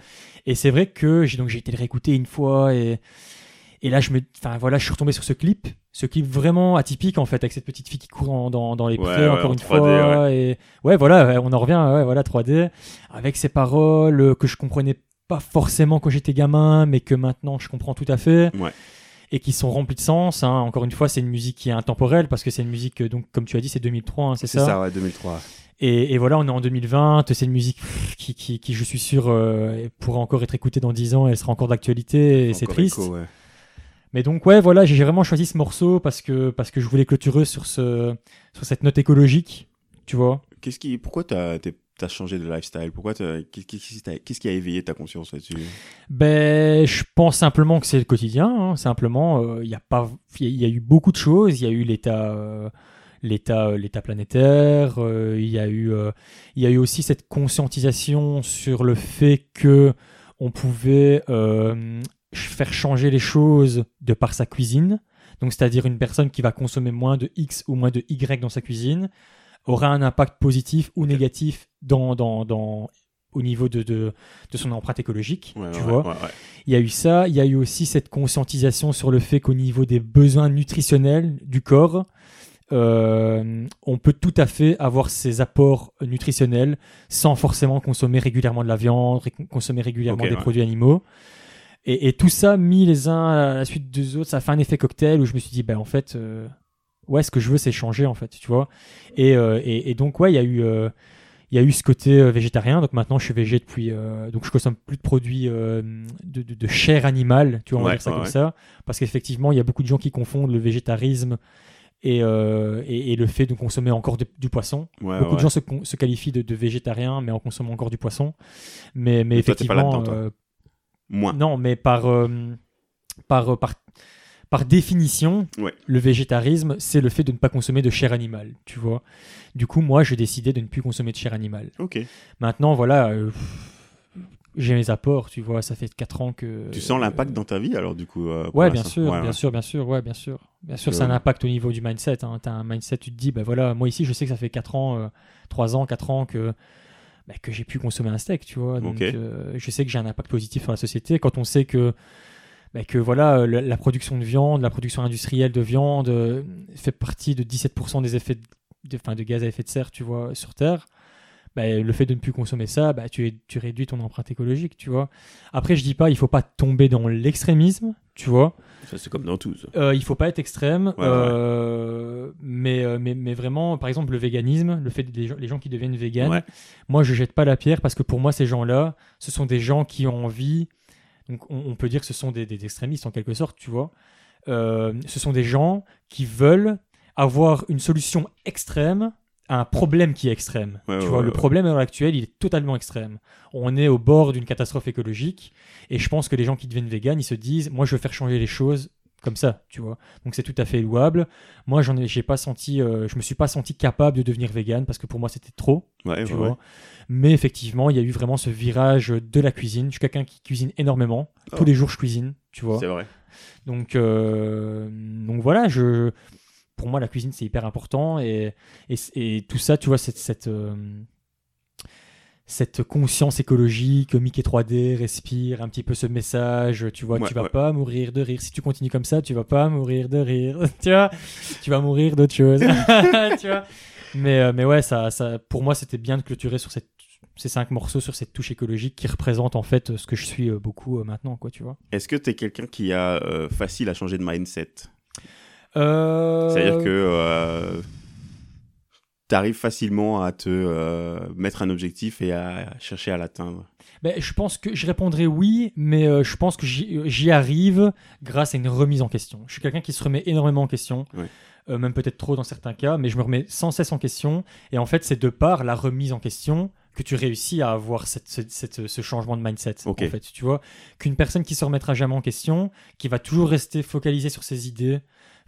Et c'est vrai que j'ai donc j'ai été le réécouter une fois et et là je me enfin voilà, je suis retombé sur ce clip, ce clip vraiment atypique en fait avec cette petite fille qui court en- dans, dans les Ouais, prés ouais, encore en une 3D, fois et ouais voilà, ouais, on en revient ouais, voilà 3D avec ces paroles euh, que je comprenais pas forcément quand j'étais gamin mais que maintenant je comprends tout à fait. Ouais. Et qui sont remplis de sens. hein. Encore une fois, c'est une musique qui est intemporelle parce que c'est une musique, euh, donc comme tu as dit, c'est 2003, hein, c'est C'est ça ça, ouais, 2003. et, et voilà, on est en 2020, c'est une musique qui, qui, qui, je suis sûr, euh, pourra encore être écoutée dans 10 ans, elle sera encore d'actualité, et c'est triste. écho, ouais. Mais donc, ouais, voilà, j'ai vraiment choisi ce morceau parce que, parce que je voulais clôturer sur, ce, sur cette note écologique, tu vois. Qu'est-ce qui, pourquoi t'as, t'as changé de lifestyle? Pourquoi qu'est-ce qui, a éveillé ta conscience là-dessus? Ben, je pense simplement que c'est le quotidien, hein, simplement, euh, il y a pas, il y, a- il y a eu beaucoup de choses, il y a eu l'état, euh, l'état, euh, l'état planétaire, euh, il y a eu, euh, il y a eu aussi cette conscientisation sur le fait que on pouvait euh, faire changer les choses de par sa cuisine. Donc, c'est-à-dire une personne qui va consommer moins de X ou moins de Y dans sa cuisine aura un impact positif ou négatif dans, dans, dans, au niveau de, de, de son empreinte écologique. Ouais, tu ouais, vois ouais, il y a eu ça, il y a eu aussi cette conscientisation sur le fait qu'au niveau des besoins nutritionnels du corps, euh, on peut tout à fait avoir ces apports nutritionnels sans forcément consommer régulièrement de la viande, consommer régulièrement des produits animaux. Et, et tout ça mis les uns à la suite des autres, ça fait un effet cocktail où je me suis dit, ben en fait, euh, ouais, ce que je veux, c'est changer en fait, tu vois. Et, euh, et, et donc ouais, il y a eu euh, il y a eu ce côté euh, végétarien, donc maintenant je suis végé depuis, euh, donc je consomme plus de produits euh, de, de, de chair animale, tu vois, on va Ouais, dire ça ouais, comme ça, parce qu'effectivement il y a beaucoup de gens qui confondent le végétarisme et, euh, et, et le fait de consommer encore de- du poisson. Ouais, beaucoup ouais. de gens se, qualifient de, de végétariens, mais en consommant encore du poisson. Mais, mais toi, effectivement, euh, Moins. non, mais par, euh, par, par, par définition, Ouais. le végétarisme, c'est le fait de ne pas consommer de chair animale, tu vois. Du coup, moi, j'ai décidé de ne plus consommer de chair animale. Ok. Maintenant, voilà, euh, j'ai mes apports, tu vois, ça fait 4 ans que... Tu sens l'impact dans ta vie alors du coup euh, Ouais, bien sûr, Ouais, bien ouais. sûr, bien sûr, ouais, bien sûr. Bien sûr, c'est un impact au niveau du mindset. Hein. Tu as un mindset, tu te dis, bah voilà, moi ici, je sais que ça fait 4 ans, euh, 3 ans, 4 ans que, bah, que j'ai pu consommer un steak, tu vois. Donc, euh, je sais que j'ai un impact positif sur la société. Quand on sait que, bah, que voilà, euh, la, la production de viande, la production industrielle de viande euh, fait partie de 17% des effets de, de, enfin, de gaz à effet de serre, tu vois, sur Terre. Bah, le fait de ne plus consommer ça, bah, tu, tu réduis ton empreinte écologique, tu vois. Après, je dis pas, il faut pas tomber dans l'extrémisme, tu vois. Ça, c'est comme dans tout. ça. Euh, il faut pas être extrême, Ouais, ouais. euh, mais, euh, mais, mais vraiment, par exemple, le véganisme, le fait des gens, les gens qui deviennent véganes, Ouais. moi je jette pas la pierre parce que pour moi, ces gens-là, ce sont des gens qui ont envie, donc on, on peut dire que ce sont des, des extrémistes en quelque sorte, tu vois. Euh, ce sont des gens qui veulent avoir une solution extrême un problème qui est extrême. Ouais, tu ouais, vois, ouais, le problème à l'heure actuelle, il est totalement extrême. On est au bord d'une catastrophe écologique et je pense que les gens qui deviennent véganes, ils se disent, moi je veux faire changer les choses comme ça, tu vois. Donc c'est tout à fait louable. Moi, j'en ai, j'ai pas senti, euh, je me suis pas senti capable de devenir végane parce que pour moi c'était trop, Ouais, tu ouais, vois. ouais. Mais effectivement, il y a eu vraiment ce virage de la cuisine. Je suis quelqu'un qui cuisine énormément. Tous Oh. les jours, je cuisine, tu vois. C'est vrai. Donc, euh, donc voilà, je, pour moi, la cuisine, c'est hyper important. Et, et, et, tout ça, tu vois, cette, cette, euh, cette conscience écologique, Mickey 3D, respire un petit peu ce message, tu vois, Ouais, tu vas ouais. pas mourir de rire. Si tu continues comme ça, tu vas pas mourir de rire. [laughs] tu vois, tu vas mourir d'autre chose. [laughs] tu vois. Mais, euh, mais ouais, ça, ça, pour moi, c'était bien de clôturer sur cette, ces cinq morceaux, sur cette touche écologique qui représente en fait ce que je suis euh, beaucoup maintenant, quoi, tu vois. Est-ce que tu es quelqu'un qui a euh, facile à changer de mindset? C'est-à-dire que tu arrives facilement à te euh, mettre un objectif et à chercher à l'atteindre. Ben, je pense que je répondrai oui, mais euh, je pense que j'y arrive grâce à une remise en question. Je suis quelqu'un qui se remet énormément en question, euh, même peut-être trop dans certains cas, mais je me remets sans cesse en question. Et en fait, c'est de par la remise en question que tu réussis à avoir cette, cette- cette- ce changement de mindset. En fait, tu vois, qu'une personne qui se remettra jamais en question, qui va toujours rester focalisée sur ses idées,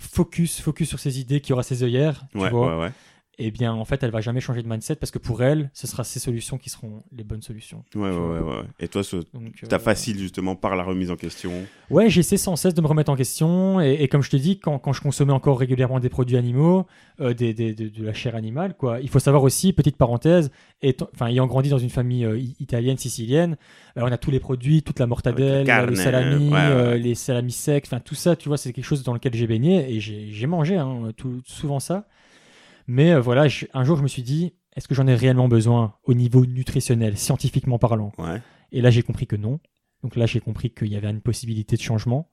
focus, focus sur ses idées, qui aura ses œillères, tu Ouais, vois, ouais, ouais. Eh bien, en fait, elle va jamais changer de mindset parce que pour elle, ce sera ses solutions qui seront les bonnes solutions. Ouais, ouais, ouais, ouais. Et toi, ce... T'as euh, facile justement par la remise en question. Ouais, j'essaie sans cesse de me remettre en question. Et, et comme je te dis, quand, quand je consommais encore régulièrement des produits animaux, euh, des, des- de, de la chair animale, quoi, il faut savoir aussi, petite parenthèse, étant- enfin, ayant grandi dans une famille euh, italienne, sicilienne, euh, on a tous les produits, toute la mortadelle, la le salami, ouais, ouais. les salamis secs, enfin tout ça, tu vois, c'est quelque chose dans lequel j'ai baigné et j'ai j'ai mangé hein, tout, souvent ça. Mais euh, voilà, je- un jour, je me suis dit, est-ce que j'en ai réellement besoin au niveau nutritionnel, scientifiquement parlant? Ouais. et là, j'ai compris que non. Donc là, j'ai compris qu'il y avait une possibilité de changement.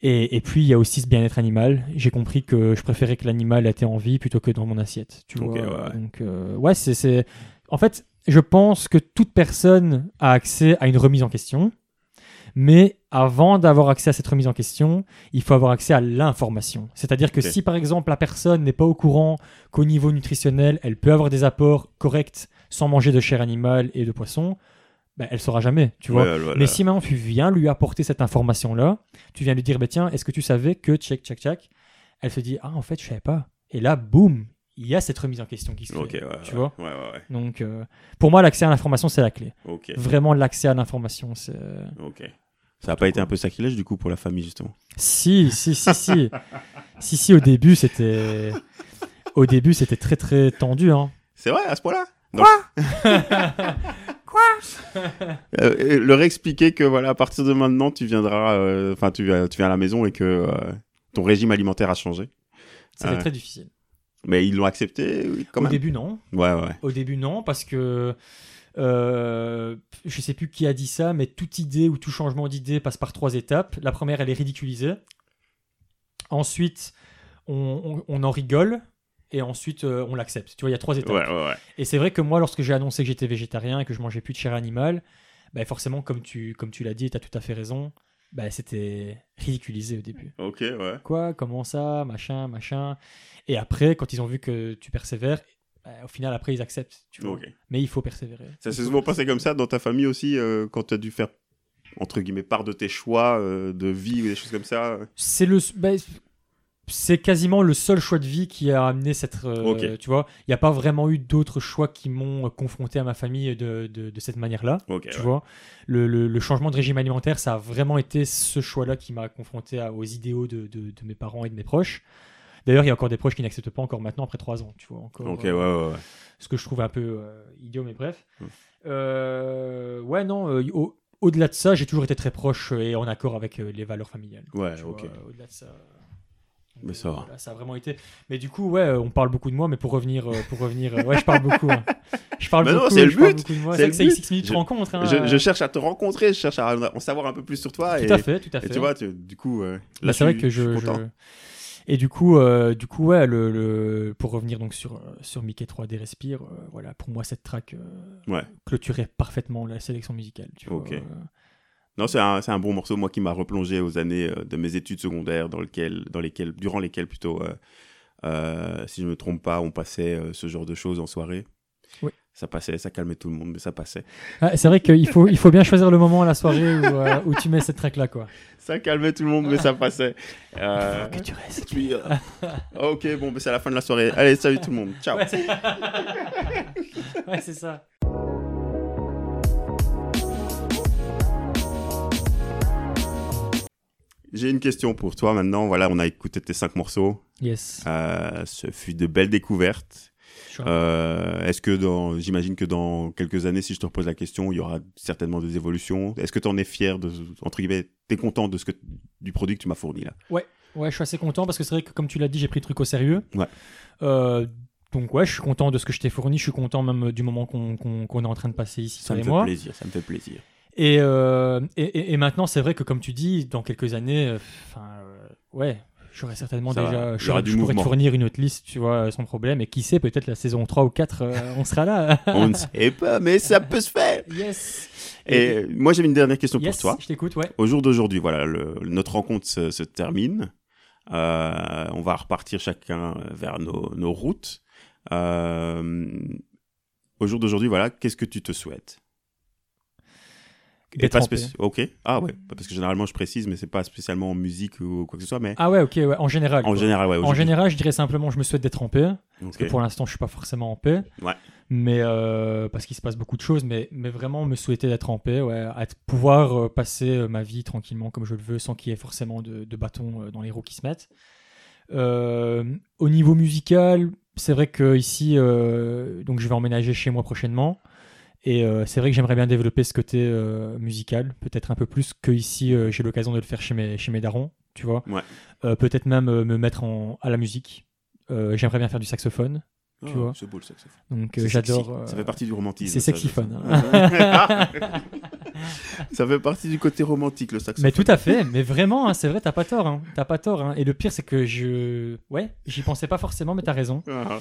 Et, et puis, il y a aussi ce bien-être animal. J'ai compris que je préférais que l'animal était en vie plutôt que dans mon assiette. Tu Ok, vois. ouais, ouais. Donc, euh, ouais, c'est. En fait, je pense que toute personne a accès à une remise en question. Mais avant d'avoir accès à cette remise en question, il faut avoir accès à l'information. C'est-à-dire que si par exemple la personne n'est pas au courant qu'au niveau nutritionnel, elle peut avoir des apports corrects sans manger de chair animale et de poisson, ben, elle saura jamais, tu vois. Ouais, voilà. Mais si maintenant tu viens lui apporter cette information-là, tu viens lui dire, bah, tiens, est-ce que tu savais que tchèque, tchèque, tchèque Elle se dit, ah, en fait, je savais pas. Et là, boum, il y a cette remise en question qui se fait. Ok, ouais, tu ouais. vois. Donc, euh, pour moi, l'accès à l'information, c'est la clé. Vraiment, l'accès à l'information, c'est. ok. Ça n'a pas été un peu sacrilège du coup pour la famille justement Si, si, si, si. [laughs] si, si, au début, c'était. Au début, c'était très, très tendu. Hein. C'est vrai à ce point-là? Quoi? [laughs] Euh, et Leur expliquer que voilà, à partir de maintenant, tu viendras, euh, enfin, tu, viens- tu viens à la maison et que euh, ton régime alimentaire a changé. C'était très difficile. Mais ils l'ont accepté, oui, quand Au même. début, non. Ouais, ouais. Au début, non, parce que euh, je sais plus qui a dit ça, mais toute idée ou tout changement d'idée passe par trois étapes. La première, elle est ridiculisée. Ensuite, on, on- on en rigole. Et ensuite, euh, on l'accepte. Tu vois, il y a trois étapes. Ouais, ouais, ouais. Et c'est vrai que moi, lorsque j'ai annoncé que j'étais végétarien et que je mangeais plus de chair animale, bah forcément, comme tu, comme tu l'as dit, tu as tout à fait raison, bah, c'était ridiculisé au début. Ok, ouais. Quoi? Comment ça? Machin, machin. Et après, quand ils ont vu que tu persévères, bah, au final, après, ils acceptent. Tu vois. Mais il faut persévérer. Ça s'est souvent passé comme ça dans ta famille aussi, euh, quand tu as dû faire, entre guillemets, part de tes choix euh, de vie ou des choses comme ça? Euh C'est le. bah, c'est quasiment le seul choix de vie qui a amené cette. euh. Tu vois, il n'y a pas vraiment eu d'autres choix qui m'ont euh, confronté à ma famille de, de, de cette manière-là. Tu ouais. vois, le, le- le changement de régime alimentaire, ça a vraiment été ce choix-là qui m'a confronté à- aux idéaux de- de mes parents et de mes proches. D'ailleurs, il y a encore des proches qui n'acceptent pas encore maintenant, après trois ans. Tu vois, encore. Ok, euh, ouais, ouais, ouais. ce que je trouve un peu euh, idiot, mais bref. Mm. Euh, ouais, non, au- au-delà de ça, j'ai toujours été très proche et en accord avec les valeurs familiales. Ouais, ok. au-delà de ça. Mais ça va. Voilà, ça a vraiment été. Mais du coup, ouais, on parle beaucoup de moi, mais pour revenir, euh, pour revenir, euh, ouais, je parle beaucoup. hein. [laughs] Je parle beaucoup. c'est le but, c'est que c'est. X minutes Je- rencontre. hein, je, je cherche à te rencontrer, je cherche à en savoir un peu plus sur toi. Tout et, à fait, tout à fait. Et tu vois, tu- du coup, euh, Bah, là, c'est vrai que je- et du coup euh, du coup ouais le, le- pour revenir donc sur sur Mickey 3D Respire euh, voilà pour moi cette track euh, Ouais. clôturait parfaitement la sélection musicale tu vois, euh. Non, c'est un, un bon morceau, moi, qui m'a replongé aux années de mes études secondaires, dans, lequel, dans lesquelles, durant lesquelles, plutôt, si je me trompe pas, on passait ce genre de choses en soirée. Oui. Ça passait, ça calmait tout le monde, mais ça passait. Ah, c'est vrai qu'il faut il faut bien choisir le moment à la soirée où, euh, où tu mets cette track là quoi Ça calmait tout le monde, mais ça passait. Euh, que tu restes puis, euh, ok, bon, ben, c'est à la fin de la soirée. Allez, salut tout le monde. Ciao. ouais c'est [laughs] ouais, c'est ça J'ai une question pour toi maintenant. Voilà, on a écouté tes cinq morceaux. Yes. Euh, ce fut de belles découvertes. Euh, Est-ce que dans, j'imagine que dans quelques années, si je te repose la question, il y aura certainement des évolutions. Est-ce que tu en es fier de, entre guillemets, t'es content de ce que, du produit que tu m'as fourni là? Ouais, ouais, je suis assez content parce que c'est vrai que comme tu l'as dit, j'ai pris le truc au sérieux. Ouais. Euh, donc ouais, je suis content de ce que je t'ai fourni. Je suis content même du moment qu'on qu'on est en train de passer ici, Ça me fait moi. plaisir, ça me fait plaisir. Et, euh, et, et- et maintenant, c'est vrai que comme tu dis, dans quelques années, euh, enfin, euh, ouais, j'aurais certainement Ça déjà, je, pourrais te fournir une autre liste, tu vois, sans problème. Et qui sait, peut-être la saison 3 ou 4, euh, on sera là. [laughs] On ne sait pas, mais ça peut se faire. yes. Et moi, j'avais une dernière question yes, pour toi. je t'écoute, ouais. Au jour d'aujourd'hui, voilà, le- notre rencontre se, se termine. Euh, on va repartir chacun vers nos, nos routes. Euh, au jour d'aujourd'hui, voilà, qu'est-ce que tu te souhaites? Et pas en paix. spéci- Ok. Ah ouais. Parce que généralement, je précise, mais c'est pas spécialement en musique ou quoi que ce soit, mais Ah ouais, ok, ouais, en général. en quoi. général, ouais. En général, je dirais simplement, je me souhaite d'être en paix. Parce Ok. que pour l'instant, je suis pas forcément en paix. Ouais. Mais euh, parce qu'il se passe beaucoup de choses, mais, mais vraiment me souhaiter d'être en paix, ouais, à pouvoir euh, passer euh, ma vie tranquillement comme je le veux, sans qu'il y ait forcément de, de bâtons dans les roues qui se mettent. Euh, au niveau musical, c'est vrai que ici, donc je vais emménager chez moi prochainement. Et euh, c'est vrai que j'aimerais bien développer ce côté euh, musical, peut-être un peu plus que ici euh, j'ai l'occasion de le faire chez mes, chez mes darons, tu vois. Ouais. Euh, peut-être même me mettre en, à la musique. J'aimerais bien faire du saxophone, tu Ah, vois. C'est beau le saxophone. donc j'adore. Ça fait partie du romantisme. c'est ça, je sais. [laughs] ça fait partie du côté romantique, le saxophone. Mais tout à fait, mais vraiment, hein, c'est vrai, t'as pas tort, hein, t'as pas tort. hein. Et le pire, c'est que je, ouais, j'y pensais pas forcément, mais t'as raison. Ah,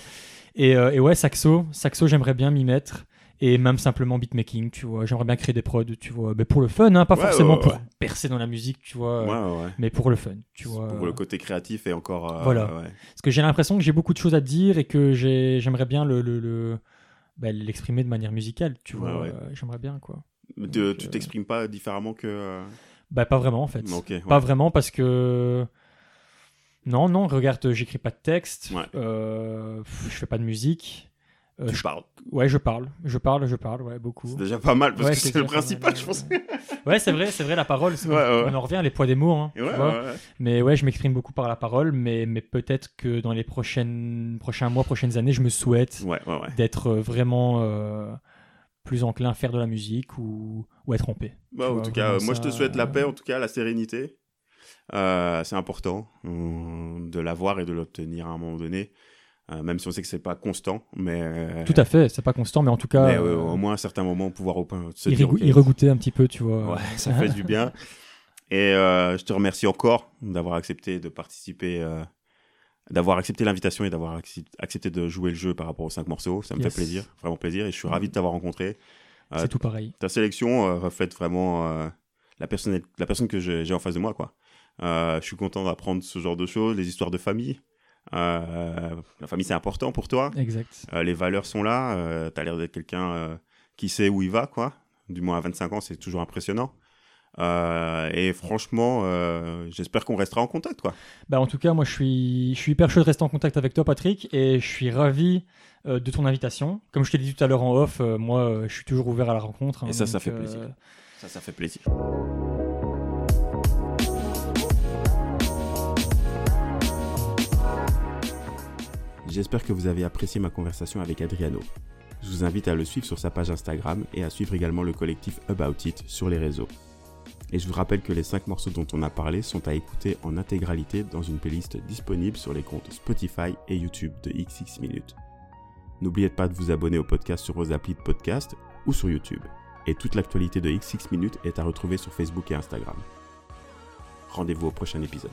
Et, et ouais, saxo, saxo, j'aimerais bien m'y mettre. Et même simplement beatmaking, tu vois. J'aimerais bien créer des prods, tu vois. Mais pour le fun, hein, pas Ouais, forcément ouais, ouais, pour percer dans la musique, tu vois. ouais, euh. Mais pour le fun, tu vois. Pour le côté créatif et encore. euh, Voilà. ouais. Parce que j'ai l'impression que j'ai beaucoup de choses à dire et que j'ai- j'aimerais bien le, le, le- bah, l'exprimer de manière musicale, tu vois. ouais. Euh, j'aimerais bien, quoi. Mais Donc, te- euh, tu t'exprimes pas différemment que. euh, Bah, pas vraiment, en fait. Ok. ouais. Pas vraiment parce que. Non, non, regarde, j'écris pas de texte. Je fais pas de musique. Euh, Tu je- parles. Ouais, je parle. Je parle, je parle, ouais, beaucoup. C'est déjà pas mal parce Ouais, que c'est le principal, je pense. Ouais, c'est vrai, c'est vrai, la parole. c'est- Ouais, ouais. On en revient, les poids des mots. Hein. Mais ouais, je m'exprime beaucoup par la parole, mais, mais peut-être que dans les prochaines, prochains mois, prochaines années, je me souhaite d'être euh, vraiment euh, plus enclin à faire de la musique ou, ou être en paix. Bah, en tout cas, moi je te souhaite la paix, en tout cas la sérénité. Euh, c'est important euh, de l'avoir et de l'obtenir à un moment donné, Euh, même si on sait que c'est pas constant, mais. euh, Tout à fait, c'est pas constant, mais en tout cas, Mais euh, au moins à certains moments pouvoir se dire. regou- ok, y regoûter un petit peu, tu vois. Ouais, [laughs] ça fait du bien. Et je te remercie encore d'avoir accepté de participer, d'avoir accepté l'invitation et d'avoir accepté de jouer le jeu par rapport aux cinq morceaux. Ça me Yes. fait plaisir, vraiment plaisir. Et je suis ravi de t'avoir rencontré. C'est tout pareil. ta sélection reflète vraiment la, personne, la personne que j'ai en face de moi. Quoi. Je suis content d'apprendre ce genre de choses, les histoires de famille. Euh, la famille, c'est important pour toi. Exact. Euh, les valeurs sont là. Euh, tu as l'air d'être quelqu'un qui sait où il va. quoi. Du moins à 25 ans, c'est toujours impressionnant. Euh, et franchement, euh, j'espère qu'on restera en contact. quoi. Bah, en tout cas, moi, je suis, je suis hyper chaud de rester en contact avec toi, Patrick, et je suis ravi euh, de ton invitation. Comme je te l'ai dit tout à l'heure en off, moi, je suis toujours ouvert à la rencontre. hein, Et ça, ça fait plaisir. Ça, ça fait plaisir. J'espère que vous avez apprécié ma conversation avec Adriano. Je vous invite à le suivre sur sa page Instagram et à suivre également le collectif About It sur les réseaux. Et je vous rappelle que les 5 morceaux dont on a parlé sont à écouter en intégralité dans une playlist disponible sur les comptes Spotify et YouTube de XX Minutes. N'oubliez pas de vous abonner au podcast sur vos applis de podcast ou sur YouTube. Et toute l'actualité de XX Minutes est à retrouver sur Facebook et Instagram. Rendez-vous au prochain épisode.